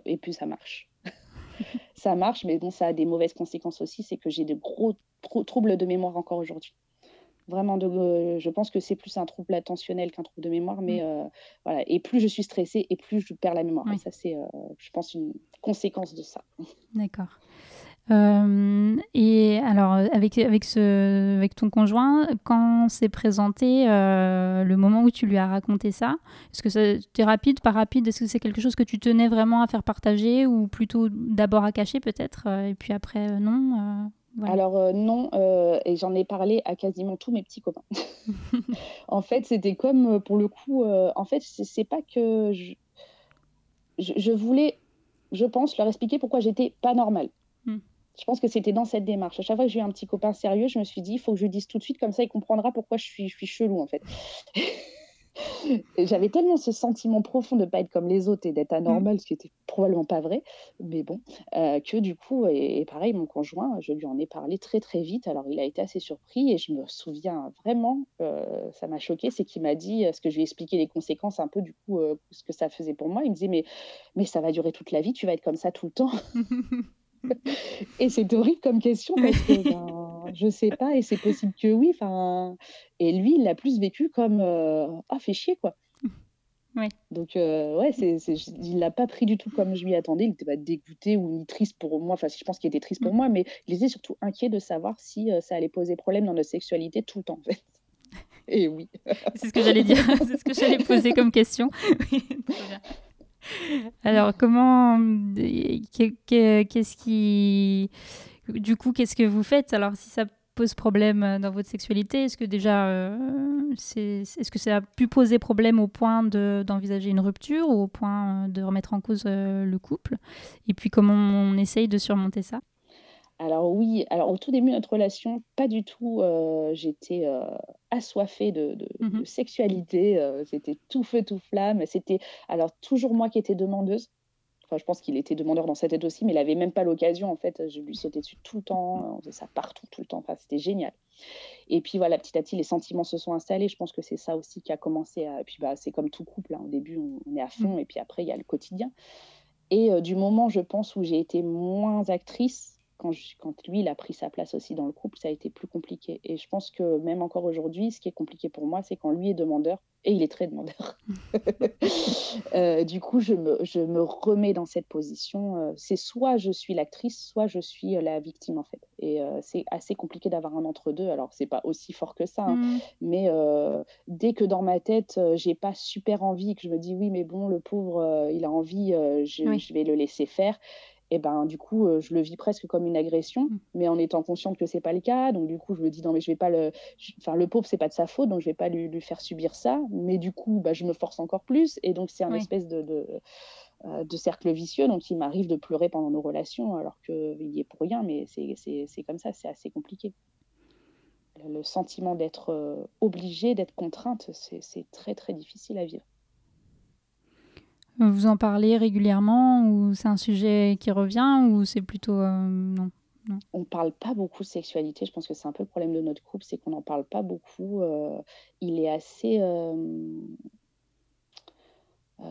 et puis ça marche. <laughs> ça marche, mais bon, ça a des mauvaises conséquences aussi. C'est que j'ai de gros trou- troubles de mémoire encore aujourd'hui. Vraiment, de, euh, je pense que c'est plus un trouble attentionnel qu'un trouble de mémoire, mais euh, voilà. Et plus je suis stressée, et plus je perds la mémoire. Et ça, c'est, euh, je pense, une conséquence de ça. D'accord. Euh, et alors, avec, avec, ce, avec ton conjoint, quand s'est présenté euh, le moment où tu lui as raconté ça, est-ce que c'était rapide, pas rapide? Est-ce que c'est quelque chose que tu tenais vraiment à faire partager ou plutôt d'abord à cacher peut-être euh, et puis après non euh, voilà. Alors non, et j'en ai parlé à quasiment tous mes petits copains. <laughs> en fait, c'était comme pour le coup, en fait, c'est c'est pas que je, je, je voulais, je pense, leur expliquer pourquoi j'étais pas normale. Je pense que c'était dans cette démarche. À chaque fois que j'ai eu un petit copain sérieux, je me suis dit, il faut que je lui dise tout de suite, comme ça il comprendra pourquoi je suis, je suis chelou en fait. <laughs> J'avais tellement ce sentiment profond de ne pas être comme les autres et d'être anormal, ce qui était probablement pas vrai, mais bon, euh, que du coup, et, et pareil, mon conjoint, je lui en ai parlé très très vite. Alors il a été assez surpris et je me souviens vraiment, euh, ça m'a choqué, c'est qu'il m'a dit, parce que je lui ai expliqué les conséquences un peu du coup, euh, ce que ça faisait pour moi. Il me disait, mais, mais ça va durer toute la vie, tu vas être comme ça tout le temps. <laughs> <laughs> Et c'est horrible comme question parce que ben, je sais pas et c'est possible que oui. Enfin, et lui, il l'a plus vécu comme euh, ah fait chier quoi. Donc euh, ouais, c'est, c'est, il l'a pas pris du tout comme je m'y attendais. Il était pas dégoûté ou ni triste pour moi. Enfin, je pense qu'il était triste pour Mm. moi, mais il était surtout inquiet de savoir si euh, ça allait poser problème dans notre sexualité tout le temps en fait. <laughs> Et oui. C'est ce que j'allais dire, <laughs> c'est ce que j'allais poser comme question. Alors, comment. qu'est- qu'est- Qu'est-ce qui. Du coup, qu'est-ce que vous faites? Alors, si ça pose problème euh, dans votre sexualité, est-ce que déjà. euh, c'est, est-ce que ça a pu poser problème au point de, d'envisager une rupture ou au point euh, de remettre en cause le couple? Et puis, comment on essaye de surmonter ça? Alors oui, alors au tout début de notre relation, pas du tout. euh, j'étais euh, assoiffée de, de- Mhm. de sexualité. euh, c'était tout feu, tout flamme. C'était alors toujours moi qui étais demandeuse. Enfin, je pense qu'il était demandeur dans sa tête aussi, mais il avait même pas l'occasion. En fait, je lui sautais dessus tout le temps. On faisait ça partout, tout le temps. Enfin, c'était génial. Et puis voilà, petit à petit, les sentiments se sont installés. Je pense que c'est ça aussi qui a commencé à. Et puis bah, c'est comme tout couple. hein. Au début, on, on est à fond, et puis après, il y a le quotidien. Et euh, du moment, je pense, où j'ai été moins actrice, quand, je- quand lui, il a pris sa place aussi dans le couple, ça a été plus compliqué. Et je pense que même encore aujourd'hui, ce qui est compliqué pour moi, c'est quand lui est demandeur, et il est très demandeur. <laughs> Euh, du coup, je me, je me remets dans cette position. euh, c'est soit je suis l'actrice, soit je suis euh, la victime, en fait. Et euh, c'est assez compliqué d'avoir un entre-deux. Alors, c'est pas aussi fort que ça, hein, Mm. mais euh, dès que dans ma tête, j'ai pas super envie, que je me dis oui, mais bon, le pauvre, il a envie, je, Oui. je vais le laisser faire. Et ben du coup, euh, je le vis presque comme une agression, Mm. mais en étant consciente que c'est pas le cas. Donc du coup, je me dis non, mais je vais pas le, enfin le pauvre, c'est pas de sa faute, donc je vais pas lui, lui faire subir ça. Mais du coup, bah, je me force encore plus, et donc c'est un Oui. espèce de, de, euh, de cercle vicieux. Donc il m'arrive de pleurer pendant nos relations, alors qu'il y est pour rien, mais c'est comme ça, c'est assez compliqué. Le sentiment d'être euh, obligée, d'être contrainte, c'est très très difficile à vivre. Vous en parlez régulièrement ou c'est un sujet qui revient ou c'est plutôt euh, non on ne parle pas beaucoup de sexualité. Je pense que c'est un peu le problème de notre couple, c'est qu'on n'en parle pas beaucoup. Euh, il est assez. euh, euh,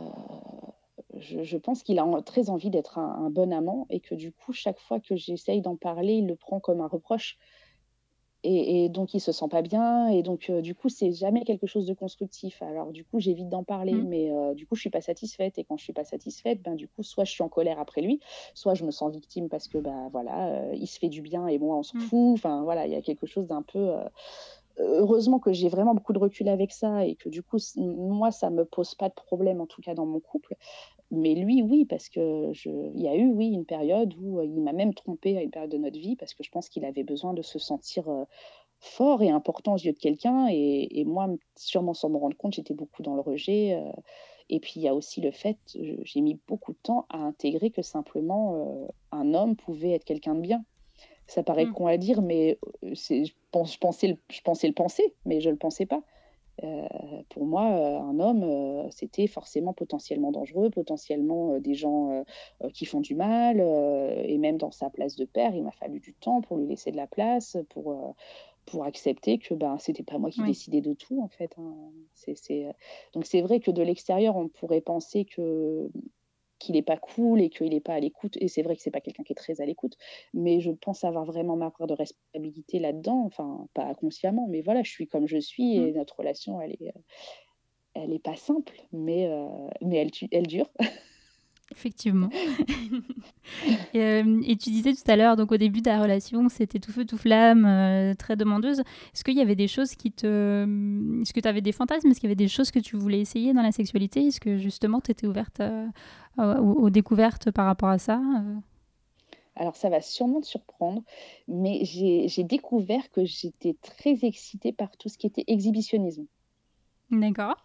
je, pense qu'il a très envie d'être un, un bon amant et que du coup, chaque fois que j'essaye d'en parler, il le prend comme un reproche. Et, et donc, il se sent pas bien. Et donc, euh, du coup, c'est jamais quelque chose de constructif. Alors, du coup, j'évite d'en parler. Mhm. Mais euh, du coup, je suis pas satisfaite. Et quand je suis pas satisfaite, ben, du coup, soit je suis en colère après lui, soit je me sens victime parce que, bah, voilà, euh, il se fait du bien et moi, on s'en Mhm. fout. Enfin, voilà, il y a quelque chose d'un peu. heureusement que j'ai vraiment beaucoup de recul avec ça et que du coup, moi, ça me pose pas de problème, en tout cas dans mon couple. Mais lui, oui, parce que je... il y a eu, oui, une période où il m'a même trompé à une période de notre vie parce que je pense qu'il avait besoin de se sentir fort et important aux yeux de quelqu'un. Et, moi, sûrement sans me rendre compte, j'étais beaucoup dans le rejet. et puis, il y a aussi le fait, j'ai mis beaucoup de temps à intégrer que simplement un homme pouvait être quelqu'un de bien. Ça paraît mmh. con à dire, mais je, pense, je, pensais le, je pensais le penser, mais je ne le pensais pas. Pour moi, un homme, c'était forcément potentiellement dangereux, potentiellement des gens qui font du mal, et même dans sa place de père, il m'a fallu du temps pour lui laisser de la place, pour, pour accepter que ben c'était pas moi qui décidais de tout en fait. Hein. Donc c'est vrai que de l'extérieur on pourrait penser que qu'il n'est pas cool et qu'il n'est pas à l'écoute. Et c'est vrai que c'est pas quelqu'un qui est très à l'écoute, mais je pense avoir vraiment ma part de responsabilité là-dedans. Enfin, pas consciemment, mais voilà, je suis comme je suis et mmh. notre relation, elle est, elle est pas simple, mais, euh, mais elle, elle dure. <laughs> Effectivement. <laughs> Euh, et, tu disais tout à l'heure, donc au début de ta relation, c'était tout feu, tout flamme, euh, très demandeuse. Est-ce qu'il y avait des choses qui te. Est-ce que tu avais des fantasmes? Est-ce qu'il y avait des choses que tu voulais essayer dans la sexualité? Est-ce que justement tu étais ouverte euh, aux, découvertes par rapport à ça alors ça va sûrement te surprendre, mais j'ai découvert que j'étais très excitée par tout ce qui était exhibitionnisme. D'accord.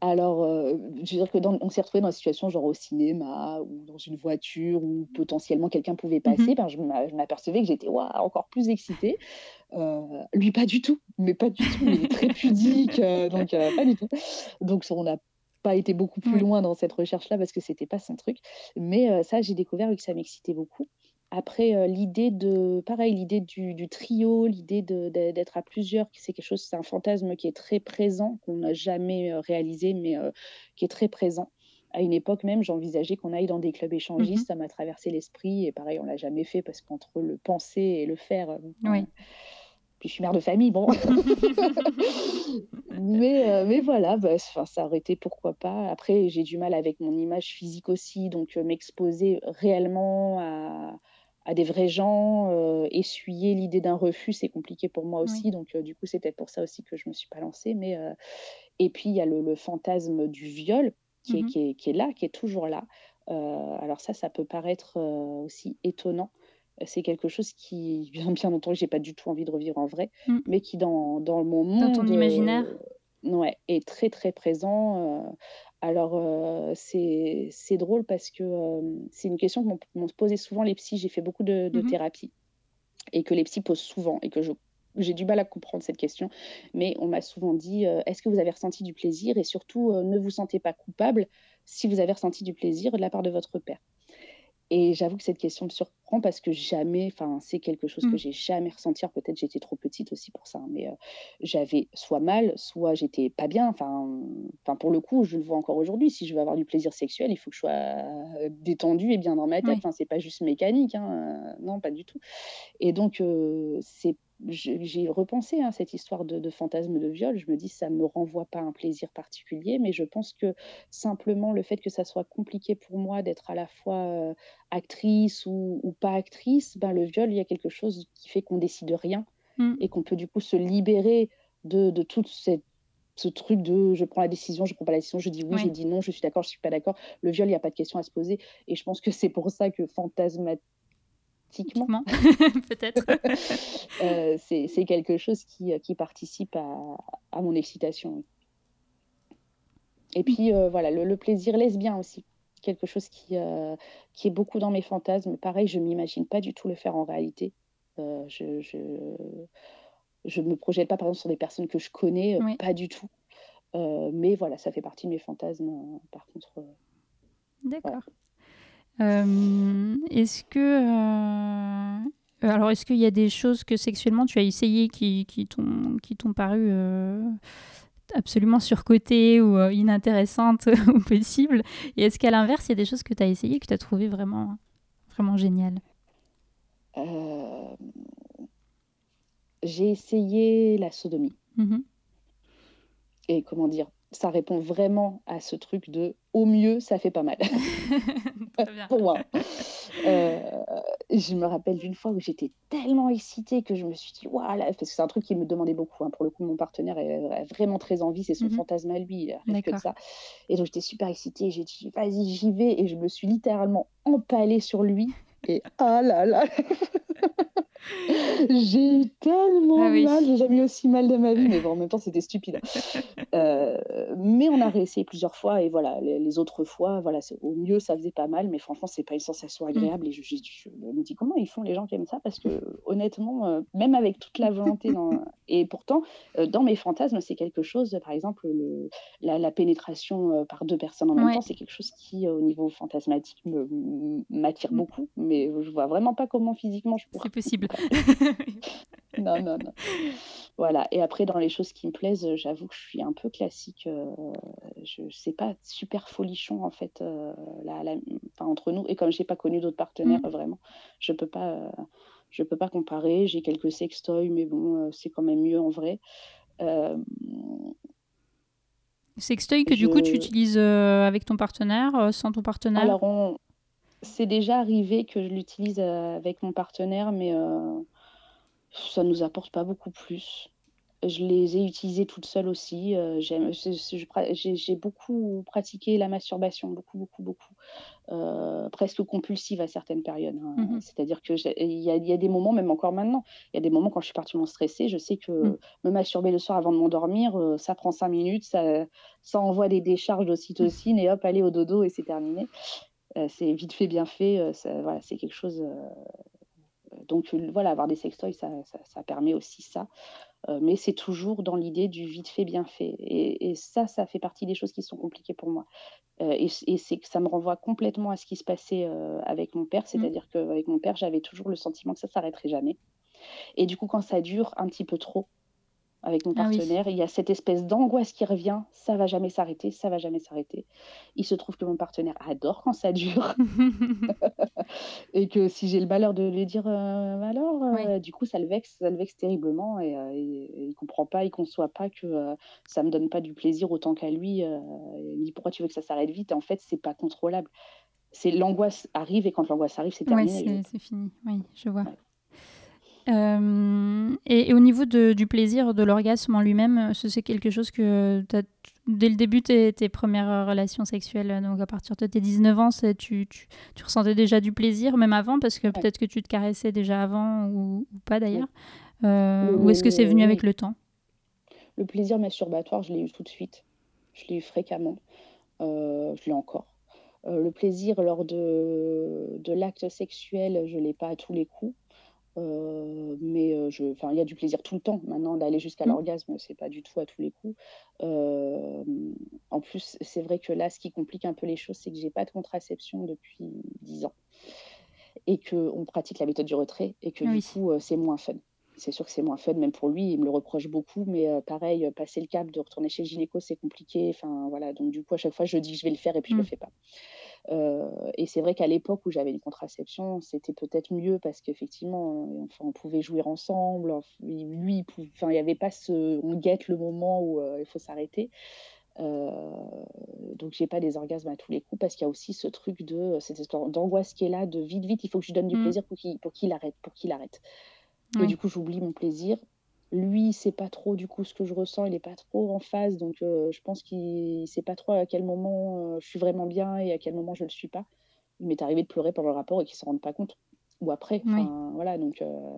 Alors, euh, je veux dire que dans, on s'est retrouvé dans une situation genre au cinéma ou dans une voiture où potentiellement quelqu'un pouvait passer. Mhm. ben, je m'apercevais que j'étais encore plus excitée. Euh, lui, pas du tout, mais pas du tout. Il est très pudique, euh, <laughs> donc pas du tout. Donc, on n'a pas été beaucoup plus loin dans cette recherche-là parce que c'était pas son truc. Mais ça, j'ai découvert que ça m'excitait beaucoup. Après, euh, l'idée de, pareil, l'idée du, trio, l'idée d'être à plusieurs, c'est quelque chose, c'est un fantasme qui est très présent, qu'on n'a jamais euh, réalisé, mais euh, qui est très présent. À une époque même, j'envisageais qu'on aille dans des clubs échangistes, mmh ça m'a traversé l'esprit, et pareil, on l'a jamais fait parce qu'entre le penser et le faire, oui. puis je suis mère de famille, bon. <laughs> mais, mais voilà, bah, ça aurait été pourquoi pas. Après, j'ai du mal avec mon image physique aussi, donc m'exposer réellement à à des vrais gens. Euh, essuyer l'idée d'un refus, c'est compliqué pour moi aussi. Donc, euh, du coup, c'est peut-être pour ça aussi que je ne me suis pas lancée. Mais, euh, et puis, il y a le, fantasme du viol qui, est, mmh qui, est, qui, est, là, qui est toujours là. alors ça, ça peut paraître aussi étonnant. C'est quelque chose qui, <laughs> bien, bien entendu, j'ai pas du tout envie de revivre en vrai, mmh. mais qui dans, dans mon monde... Dans ton imaginaire ouais, est très très présent. Alors, c'est drôle parce que c'est une question que m'ont posé souvent les psys. J'ai fait beaucoup de, mmh thérapie et que les psys posent souvent et que j'ai du mal à comprendre cette question. Mais on m'a souvent dit est-ce que vous avez ressenti du plaisir? Et surtout, ne vous sentez pas coupable si vous avez ressenti du plaisir de la part de votre père. Et j'avoue que cette question me surprend parce que jamais, enfin, c'est quelque chose que mmh. j'ai jamais ressenti. Peut-être j'étais trop petite aussi pour ça, hein, mais j'avais soit mal, soit j'étais pas bien. Enfin, enfin, pour le coup, je le vois encore aujourd'hui. Si je veux avoir du plaisir sexuel, il faut que je sois détendue et bien dans ma tête. Enfin, c'est pas juste mécanique, hein, non, pas du tout. Et donc, c'est j'ai repensé à hein, cette histoire de, fantasme de viol. Je me dis, ça ne me renvoie pas à un plaisir particulier, mais je pense que simplement le fait que ça soit compliqué pour moi d'être à la fois euh, actrice ou, pas actrice, ben, le viol, il y a quelque chose qui fait qu'on décide rien mmh. et qu'on peut du coup se libérer de, de tout ce truc de je prends la décision, je prends pas la décision, je dis oui, je dis non, je suis d'accord, je suis pas d'accord. Le viol, il n'y a pas de question à se poser. Et je pense que c'est pour ça que <laughs> peut-être. <laughs> Euh, c'est quelque chose qui, qui participe à, à, mon excitation. Et puis euh, voilà, le, plaisir lesbien aussi, quelque chose qui, euh, qui est beaucoup dans mes fantasmes. Pareil, je m'imagine pas du tout le faire en réalité. je, je je me projette pas par exemple sur des personnes que je connais, pas du tout. mais voilà, ça fait partie de mes fantasmes. par contre. D'accord. Euh, est-ce que. Euh, alors, est-ce qu'il y a des choses que sexuellement tu as essayé qui, qui t'ont paru euh, absolument surcotées ou inintéressantes <laughs> ou possibles? Et est-ce qu'à l'inverse, il y a des choses que tu as essayées que tu as trouvées vraiment, vraiment géniales? J'ai essayé la sodomie. Mmh Et comment dire ça répond vraiment à ce truc de au mieux, ça fait pas mal. <laughs> Pour moi. Euh, je me rappelle d'une fois où j'étais tellement excitée que je me suis dit, waouh, parce que c'est un truc qui me demandait beaucoup. hein. Pour le coup, mon partenaire a vraiment très envie, c'est son Mhm. fantasme à lui, il a rien que de D'accord. ça. Et donc, j'étais super excitée, j'ai dit, vas-y, j'y vais. Et je me suis littéralement empalée sur lui. Et ah là là, <laughs> j'ai eu tellement Ah oui. mal, j'ai jamais eu aussi mal de ma vie, mais bon, en même temps, c'était stupide. <laughs> Euh, mais on a réessayé plusieurs fois, et voilà, les, les autres fois, voilà, au mieux, ça faisait pas mal, mais franchement, c'est pas une sensation agréable. Et je, je- je me dis, comment ils font les gens qui aiment ça? Parce que honnêtement, euh, même avec toute la volonté, dans... et pourtant, euh, dans mes fantasmes, c'est quelque chose, par exemple, le, la, la pénétration par deux personnes en même Ouais. temps, c'est quelque chose qui, au niveau fantasmatique, m'attire Mm. beaucoup, mais je vois vraiment pas comment physiquement je pourrais. C'est possible. <laughs> Non, non, non. Voilà. Et après, dans les choses qui me plaisent, euh, j'avoue que je suis un peu classique. euh, je sais pas super folichon en fait, euh, la- la- enfin, entre nous. Et comme j'ai pas connu d'autres partenaires, Mm. vraiment, je peux pas, euh, je peux pas comparer. J'ai quelques sextoys, mais bon, c'est quand même mieux en vrai. Sextoy que du coup tu Je- utilises avec ton partenaire, sans ton partenaire? Alors, on... c'est déjà arrivé que je l'utilise euh, avec mon partenaire, mais euh, ça nous apporte pas beaucoup plus. Je les ai utilisés toute seule aussi. euh, j'ai, beaucoup pratiqué la masturbation, beaucoup, beaucoup, beaucoup. Euh, presque compulsive à certaines périodes. hein. Mhm. C'est-à-dire que il y a, il y a des moments, même encore maintenant, il y a des moments quand je suis particulièrement stressée, je sais que Mhm. me masturber le soir avant de m'endormir, euh, ça prend cinq minutes, ça, ça envoie des décharges d'ocytocine et hop, allez au dodo et c'est terminé. Euh, c'est vite fait, bien fait. euh, ça- voilà, c'est quelque chose. euh, donc voilà, avoir des sextoys, ça, ça, ça permet aussi ça. Mais c'est toujours dans l'idée du vite fait, bien fait. Et, et ça, ça fait partie des choses qui sont compliquées pour moi. Et et c'est que ça me renvoie complètement à ce qui se passait avec mon père. C'est-à-dire qu'avec mon père, j'avais toujours le sentiment que ça s'arrêterait jamais. Et du coup, quand ça dure un petit peu trop avec mon Ah oui. partenaire, il y a cette espèce d'angoisse qui revient. Ça va jamais s'arrêter, ça va jamais s'arrêter. Il se trouve que mon partenaire adore quand ça dure. <laughs> <laughs> et que si j'ai le malheur de lui dire euh, alors, euh, Oui. du coup, ça le vexe, ça le vexe terriblement et, euh, et- et il comprend pas, il conçoit pas que euh, ça me donne pas du plaisir autant qu'à lui. il me dit pourquoi tu veux que ça s'arrête vite? Et en fait, c'est pas contrôlable. C'est l'angoisse arrive et quand l'angoisse arrive, c'est terminé. c'est c'est fini. Oui, je vois. Ouais. Euh, et, et au niveau de- du plaisir, de l'orgasme en lui-même, euh, ce- c'est quelque chose que dès le début, tes, tes premières relations sexuelles, euh, donc à partir de tes 19 ans, tu, tu, tu ressentais déjà du plaisir, même avant, parce que peut-être que tu te caressais déjà avant ou, ou pas d'ailleurs. Euh, Le- ou est-ce que c'est venu avec le temps? Le plaisir masturbatoire, je l'ai eu tout de suite. Je l'ai eu fréquemment. Euh, je l'ai encore. Euh, le plaisir lors de, de l'acte sexuel, je ne l'ai pas à tous les coups. Euh, mais euh, je, il y a du plaisir tout le temps. Maintenant, d'aller jusqu'à Mm. l'orgasme, c'est pas du tout à tous les coups. Euh, en plus, c'est vrai que là, ce qui complique un peu les choses, c'est que j'ai pas de contraception depuis 10 ans et qu'on pratique la méthode du retrait et que Oui. du coup, euh, c'est moins fun. C'est sûr que c'est moins fun, même pour lui, il me le reproche beaucoup, mais euh, pareil, euh, passer le cap de retourner chez le gynéco, c'est compliqué. Enfin, voilà, donc du coup, à chaque fois, je dis que je vais le faire et puis je Mm. le fais pas. Euh, et c'est vrai qu'à l'époque où j'avais une contraception, c'était peut-être mieux parce qu'effectivement, euh, enfin, on pouvait jouer ensemble. Lui, il pouvait- enfin, il n'y avait pas ce. On guette le moment où il faut s'arrêter. Donc, j'ai pas des orgasmes à tous les coups parce qu'il y a aussi ce truc de cette histoire d'angoisse qui est là, de vite, vite, il faut que je lui donne du Mm. plaisir pour qu'il pour qu'il arrête, pour qu'il arrête. Du coup, j'oublie mon plaisir. Lui, c'est pas trop du coup ce que je ressens, il est pas trop en phase, donc euh, je pense qu'il sait pas trop à quel moment euh, je suis vraiment bien et à quel moment je le suis pas. Il m'est arrivé de pleurer pendant le rapport et qu'il s'en rende pas compte. Ou après, Oui. voilà, donc, euh,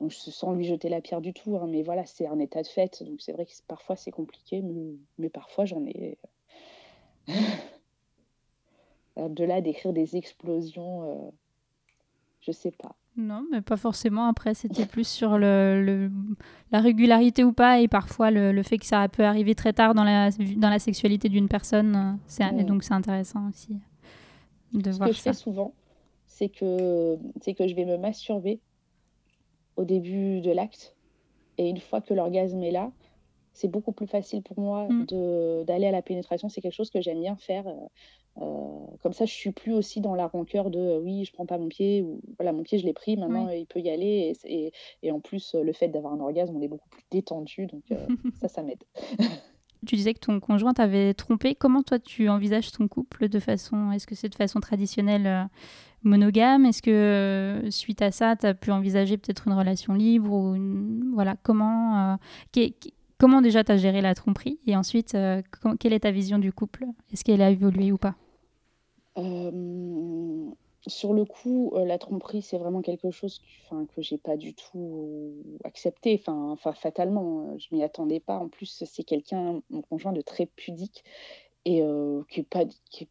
donc je- sans lui jeter la pierre du tout, hein, mais voilà, c'est un état de fait, donc c'est vrai que parfois c'est compliqué, mais, mais parfois j'en ai. <laughs> De là d'écrire des explosions, euh, je sais pas. Non, mais pas forcément. Après, c'était plus sur le, le- la régularité ou pas, et parfois le, le fait que ça peut arriver très tard dans la, dans la sexualité d'une personne. euh, C'est, et Mm. donc, c'est intéressant aussi de Ce voir que je fais souvent, c'est que, c'est que je vais me masturber au début de l'acte. Et une fois que l'orgasme est là, c'est beaucoup plus facile pour moi Mm. de, d'aller à la pénétration. C'est quelque chose que j'aime bien faire. Euh, comme ça, je suis plus aussi dans la rancœur de euh, oui, je prends pas mon pied ou voilà, mon pied, je l'ai pris, maintenant il peut y aller. Et, c'est- et, et en plus, euh, le fait d'avoir un orgasme, on est beaucoup plus détendu. Donc <laughs> ça, ça m'aide. Tu disais que ton conjoint t'avait trompé. Comment toi tu envisages ton couple de façon Est-ce que c'est de façon traditionnelle euh, monogame? Est-ce que suite à ça, tu as pu envisager peut-être une relation libre ou voilà comment comment déjà tu as géré la tromperie? Et ensuite quelle est ta vision du couple? Est-ce qu'elle a évolué ou pas? Sur le coup, la tromperie, c'est vraiment quelque chose que, que j'ai pas du tout accepté, enfin, fatalement, je m'y attendais pas. En plus, c'est quelqu'un, mon conjoint, de très pudique et qui est pas qui est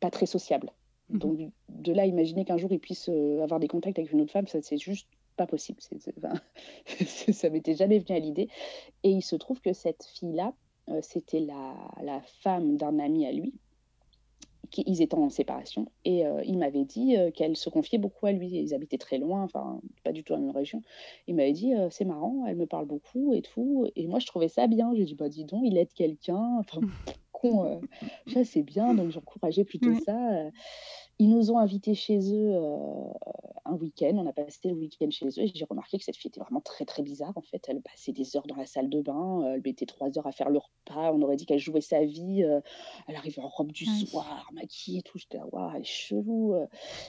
pas très sociable. Mmh Donc de là, imaginer qu'un jour il puisse avoir des contacts avec une autre femme, ça c'est juste pas possible. <laughs> ça m'était jamais venu à l'idée. Et il se trouve que cette fille-là, c'était la, la femme d'un ami à lui, ils étaient en séparation et euh, il m'avait dit euh, qu'elle se confiait beaucoup à lui. Ils habitaient très loin, enfin pas du tout dans la même région. Il m'avait dit euh, c'est marrant, elle me parle beaucoup et tout. Et moi je trouvais ça bien. J'ai dit bah dis donc, il aide quelqu'un. Enfin <laughs> con, ça c'est bien. Donc j'encourageais plutôt ça. Ils nous ont invités chez eux euh, un week-end. On a passé le week-end chez eux et j'ai remarqué que cette fille était vraiment très très bizarre. En fait, elle passait des heures dans la salle de bain. Euh, elle mettait trois heures à faire le repas. On aurait dit qu'elle jouait sa vie. Euh, elle arrivait en robe du soir, maquillée et tout. J'étais là, waouh, elle est chelou.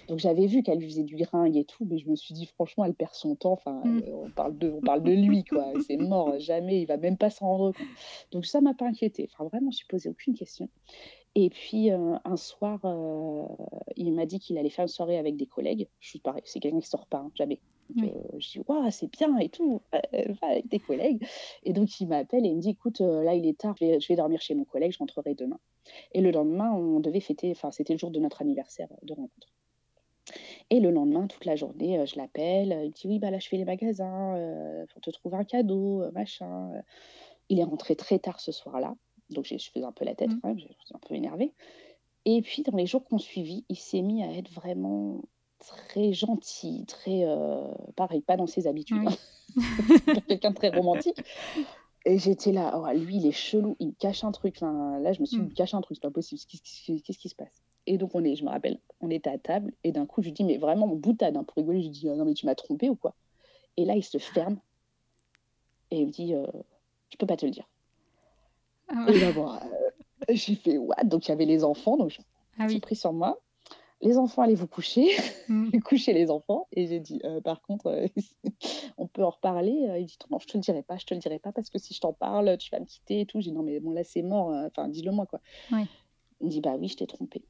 Donc j'avais vu qu'elle lui faisait du gringue et tout, mais je me suis dit franchement, elle perd son temps. Enfin, mm. on parle de, on parle de lui quoi. C'est mort, <laughs> jamais. Il va même pas s'en rendre compte. Donc ça m'a pas inquiété. Enfin vraiment, je ne suis posé aucune question. Et puis un soir, il m'a dit qu'il allait faire une soirée avec des collègues. Je suis pareil, c'est quelqu'un qui sort pas, hein, jamais. je dis, waouh, c'est bien et tout, <laughs> va avec tes collègues. Et donc, il m'appelle et il me dit, écoute, là, il est tard, je vais, dormir chez mon collègue, je rentrerai demain. Et le lendemain, on devait fêter, enfin, c'était le jour de notre anniversaire de rencontre. Et le lendemain, toute la journée, je l'appelle, il me dit, oui, bah là, je fais les magasins pour te trouver un cadeau, machin. Il est rentré très tard ce soir-là. Donc je faisais un peu la tête mmh. quand même, j'étais un peu énervée. Et puis dans les jours qu'on suivit, il s'est mis à être vraiment très gentil, très euh, pareil, pas dans ses habitudes, hein. <laughs> <laughs> quelqu'un de très romantique. Et j'étais là, oh, lui il est chelou, il cache un truc. Enfin, là je me suis dit, mmh. il cache un truc, c'est pas possible, qu'est-ce qui se passe? Et donc on est, je me rappelle, on était à table et d'un coup je lui dis, mais vraiment boutade, hein, pour rigoler, je lui dis, ah, non mais tu m'as trompé ou quoi? Et là il se ferme et il me dit, euh, je peux pas te le dire. Ah et là, euh, j'ai fait what Donc, il y avait les enfants, donc j'ai ah pris sur moi. Les enfants, allez vous coucher. <laughs> Mmh. J'ai couché les enfants et j'ai dit, euh, par contre, euh, <laughs> on peut en reparler. Il dit, non, je te le dirai pas, je te le dirai pas parce que si je t'en parle, tu vas me quitter et tout. J'ai dit, non, mais bon, là, c'est mort. Enfin, dis-le moi, quoi. Il me dit, bah oui, je t'ai trompé.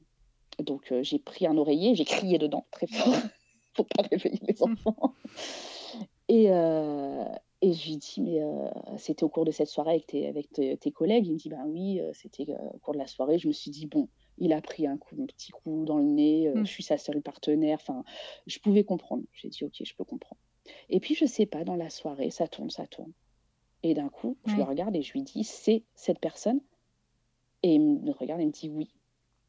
Donc, j'ai pris un oreiller, j'ai crié dedans très fort <laughs> pour pas réveiller les mmh. enfants. Et, et je lui dis, mais euh, c'était au cours de cette soirée avec tes, avec tes, collègues Il me dit, ben oui, euh, c'était euh, au cours de la soirée. Je me suis dit, bon, il a pris un, coup, un petit coup dans le nez, mmh. je suis sa seule partenaire. Enfin, je pouvais comprendre. J'ai dit, ok, je peux comprendre. Et puis, je sais pas, dans la soirée, ça tourne, ça tourne. Et d'un coup, je le regarde et je lui dis, c'est cette personne? Et il me regarde et me dit, oui.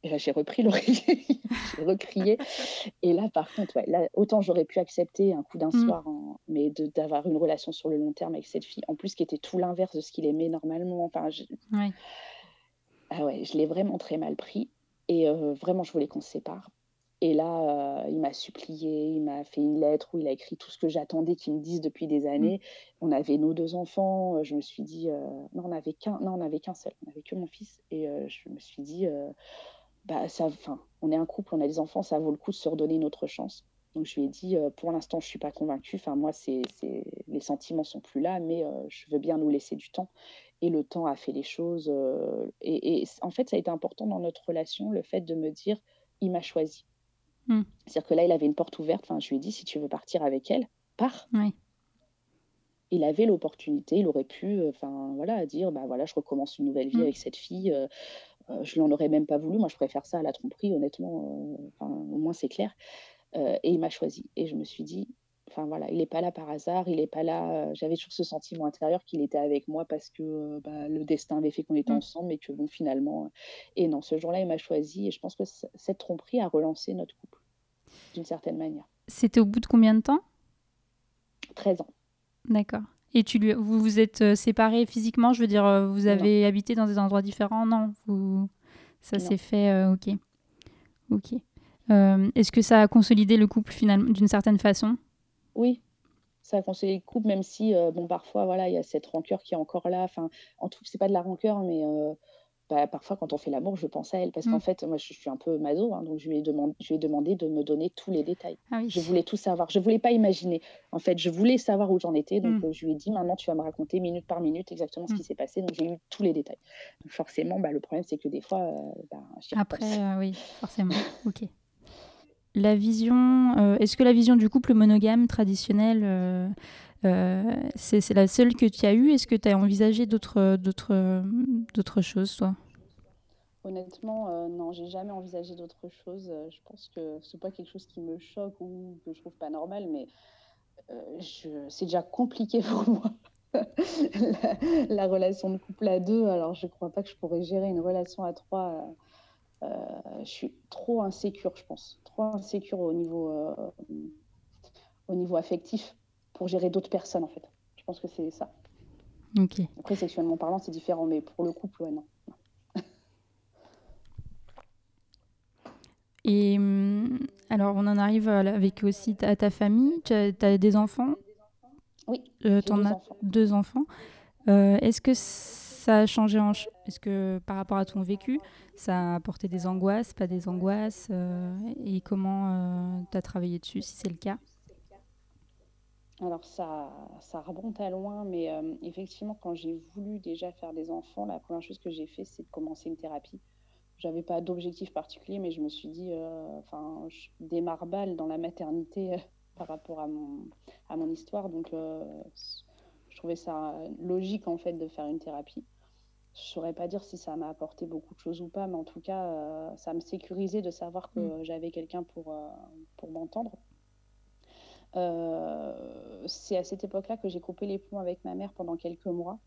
Et là, j'ai repris l'oreiller, <laughs> j'ai recrié. Et là, par contre, là, autant j'aurais pu accepter un coup d'un mmh. soir, mais d'avoir une relation sur le long terme avec cette fille, en plus qui était tout l'inverse de ce qu'il aimait normalement. Enfin, je... Ah ouais, je l'ai vraiment très mal pris. Et euh, vraiment, je voulais qu'on se sépare. Et là, euh, il m'a supplié, il m'a fait une lettre où il a écrit tout ce que j'attendais qu'il me dise depuis des mmh. années. On avait nos deux enfants. Je me suis dit, euh, non, on n'avait qu'un, non, on n'avait qu'un seul. On n'avait que mon fils. Et je me suis dit, bah, ça, on est un couple, on a des enfants, ça vaut le coup de se redonner une autre chance. Donc je lui ai dit, euh, pour l'instant, je suis pas convaincue. Enfin, moi, c'est, les sentiments sont plus là, mais euh, je veux bien nous laisser du temps. Et le temps a fait les choses. Euh, et, en fait, ça a été important dans notre relation, le fait de me dire, il m'a choisi. Hmm. C'est-à-dire que là, il avait une porte ouverte. Enfin, je lui ai dit, si tu veux partir avec elle, pars. Il avait l'opportunité, il aurait pu, enfin voilà, dire, bah voilà, je recommence une nouvelle vie hmm. avec cette fille. Euh, je l'en aurais même pas voulu. Moi, je préfère ça à la tromperie, honnêtement. Euh, au moins, c'est clair. Euh, et il m'a choisi. Et je me suis dit, enfin voilà, il n'est pas là par hasard, il n'est pas là. J'avais toujours ce sentiment intérieur qu'il était avec moi parce que bah, le destin avait fait qu'on était mmh. ensemble, mais que bon, finalement. Et non, ce jour-là, il m'a choisi et je pense que cette tromperie a relancé notre couple d'une certaine manière. C'était au bout de combien de temps? 13 ans. D'accord. Et tu lui, vous vous êtes euh, séparés physiquement Je veux dire, euh, vous avez habité dans des endroits différents Non, vous... ça s'est fait. Euh, ok. Ok. Est-ce que ça a consolidé le couple finalement d'une certaine façon? Oui, ça a consolidé le couple, même si bon parfois voilà il y a cette rancœur qui est encore là. Enfin, en tout c'est pas de la rancœur, mais bah, parfois, quand on fait l'amour, je pense à elle parce qu'en Mmh. fait, moi, je suis un peu maso, hein, donc je lui ai demandé, je lui ai demandé de me donner tous les détails. Ah Je voulais tout savoir. Je voulais pas imaginer. En fait, je voulais savoir où j'en étais. Donc, Mmh. euh, je lui ai dit, maintenant, tu vas me raconter minute par minute exactement ce Mmh. qui s'est passé. Donc, j'ai eu tous les détails. Donc, forcément, bah, le problème, c'est que des fois, euh, bah, Après, euh, oui, forcément. Ok. La vision, est-ce que la vision du couple monogame traditionnel, c'est c'est la seule que tu as eue Est-ce que tu as envisagé d'autres d'autres d'autres choses, toi? Honnêtement, euh, non, j'ai jamais envisagé d'autre chose. Euh, je pense que c'est pas quelque chose qui me choque ou que je trouve pas normal, mais euh, c'est déjà compliqué <laughs> pour moi. la, la relation de couple à deux, alors je crois pas que je pourrais gérer une relation à trois. euh, euh, je suis trop insécure, je pense, trop insécure au niveau, euh, au niveau affectif pour gérer d'autres personnes en fait. Je pense que c'est ça. Ok. Après, sexuellement parlant, c'est différent, mais pour le couple, ouais, non. <laughs> Et hum, alors, on en arrive à avec aussi ta, ta famille. Tu as, des enfants? Oui, Euh, T'en deux as enfants. deux enfants. Euh, Est-ce que ça a changé en... Est-ce que par rapport à ton vécu, ça a apporté des angoisses, pas des angoisses euh, Et comment tu as travaillé dessus, si c'est le cas? Alors ça, ça remonte à loin, mais euh, effectivement, quand j'ai voulu déjà faire des enfants, la première chose que j'ai fait, c'est de commencer une thérapie. J'avais pas d'objectif particulier, mais je me suis dit, euh, enfin, je démarre balle dans la maternité euh, <laughs> par rapport à mon, à mon histoire, donc je trouvais ça logique en fait de faire une thérapie. Je saurais pas dire si ça m'a apporté beaucoup de choses ou pas, mais en tout cas, ça me sécurisait de savoir que Mm. j'avais quelqu'un pour, pour m'entendre. Euh, c'est à cette époque-là que j'ai coupé les plombs avec ma mère pendant quelques mois.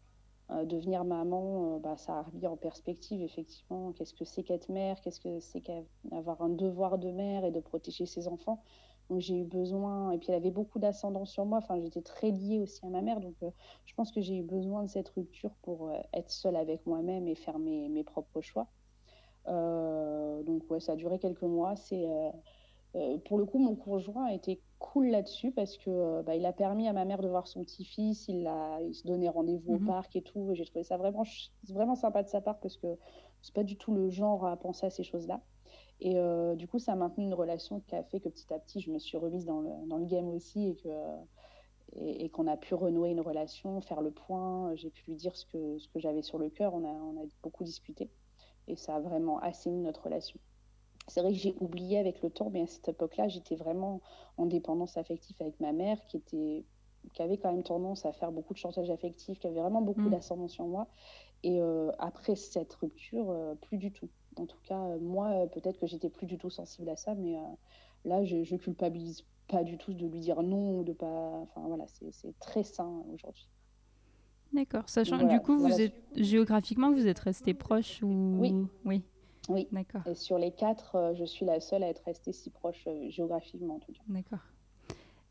Euh, devenir maman, euh, bah, ça a remis en perspective effectivement qu'est-ce que c'est qu'être mère, qu'est-ce que c'est qu'avoir un devoir de mère et de protéger ses enfants. Donc j'ai eu besoin, et puis elle avait beaucoup d'ascendant sur moi, enfin j'étais très liée aussi à ma mère, donc je pense que j'ai eu besoin de cette rupture pour être seule avec moi-même et faire mes, mes propres choix. Donc ouais, ça a duré quelques mois. C'est euh, pour le coup, mon conjoint a été cool là-dessus parce que euh, bah, il a permis à ma mère de voir son petit-fils, il, a, il se donnait rendez-vous Mhm. au parc et tout. Et j'ai trouvé ça vraiment, vraiment sympa de sa part parce que c'est pas du tout le genre à penser à ces choses-là. Et euh, du coup, ça a maintenu une relation qui a fait que petit à petit, je me suis remise dans le, dans le game aussi et que et, et qu'on a pu renouer une relation, faire le point. J'ai pu lui dire ce que, ce que j'avais sur le cœur. On a, on a beaucoup discuté et ça a vraiment assaini notre relation. C'est vrai que j'ai oublié avec le temps, mais à cette époque-là, j'étais vraiment en dépendance affective avec ma mère, qui était, qui avait quand même tendance à faire beaucoup de chantage affectif, qui avait vraiment beaucoup Mm. d'ascendant sur moi. Et euh, après cette rupture, euh, plus du tout. En tout cas, euh, moi, euh, peut-être que j'étais plus du tout sensible à ça, mais euh, là, je, je culpabilise pas du tout de lui dire non ou de pas. Enfin voilà, c'est très sain aujourd'hui. D'accord. Sachant Voilà, du coup, vous êtes géographiquement, vous êtes restés proches ou Oui. Oui. Oui. D'accord. Et sur les quatre, euh, je suis la seule à être restée si proche euh, géographiquement en tout cas. D'accord.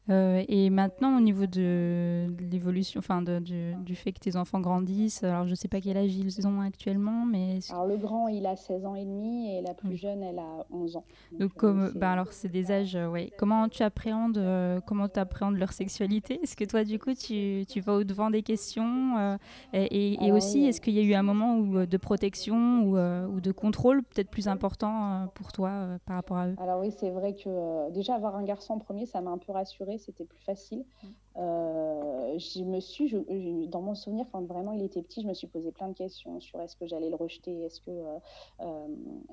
Euh, et maintenant, au niveau de, de l'évolution, enfin de- du, du fait que tes enfants grandissent, alors je sais pas quel âge ils ont actuellement, mais Alors le grand, il a 16 ans et demi et la plus Oui. jeune, elle a 11 ans. donc euh, comme, bah alors c'est des âges, euh, ouais. Comment tu appréhendes, euh, comment appréhendes leur sexualité? Est-ce que toi, du coup, tu, tu vas au devant des questions euh, et, et- et Alors, aussi, est-ce qu'il y a eu un moment où, de protection ou, ou de contrôle peut-être plus important pour toi par rapport à eux? Alors oui, c'est vrai que déjà avoir un garçon en premier, ça m'a un peu rassurée, c'était plus facile. Euh, je me suis, je- je- dans mon souvenir, quand vraiment il était petit, je me suis posé plein de questions sur est-ce que j'allais le rejeter, est-ce que, euh, euh,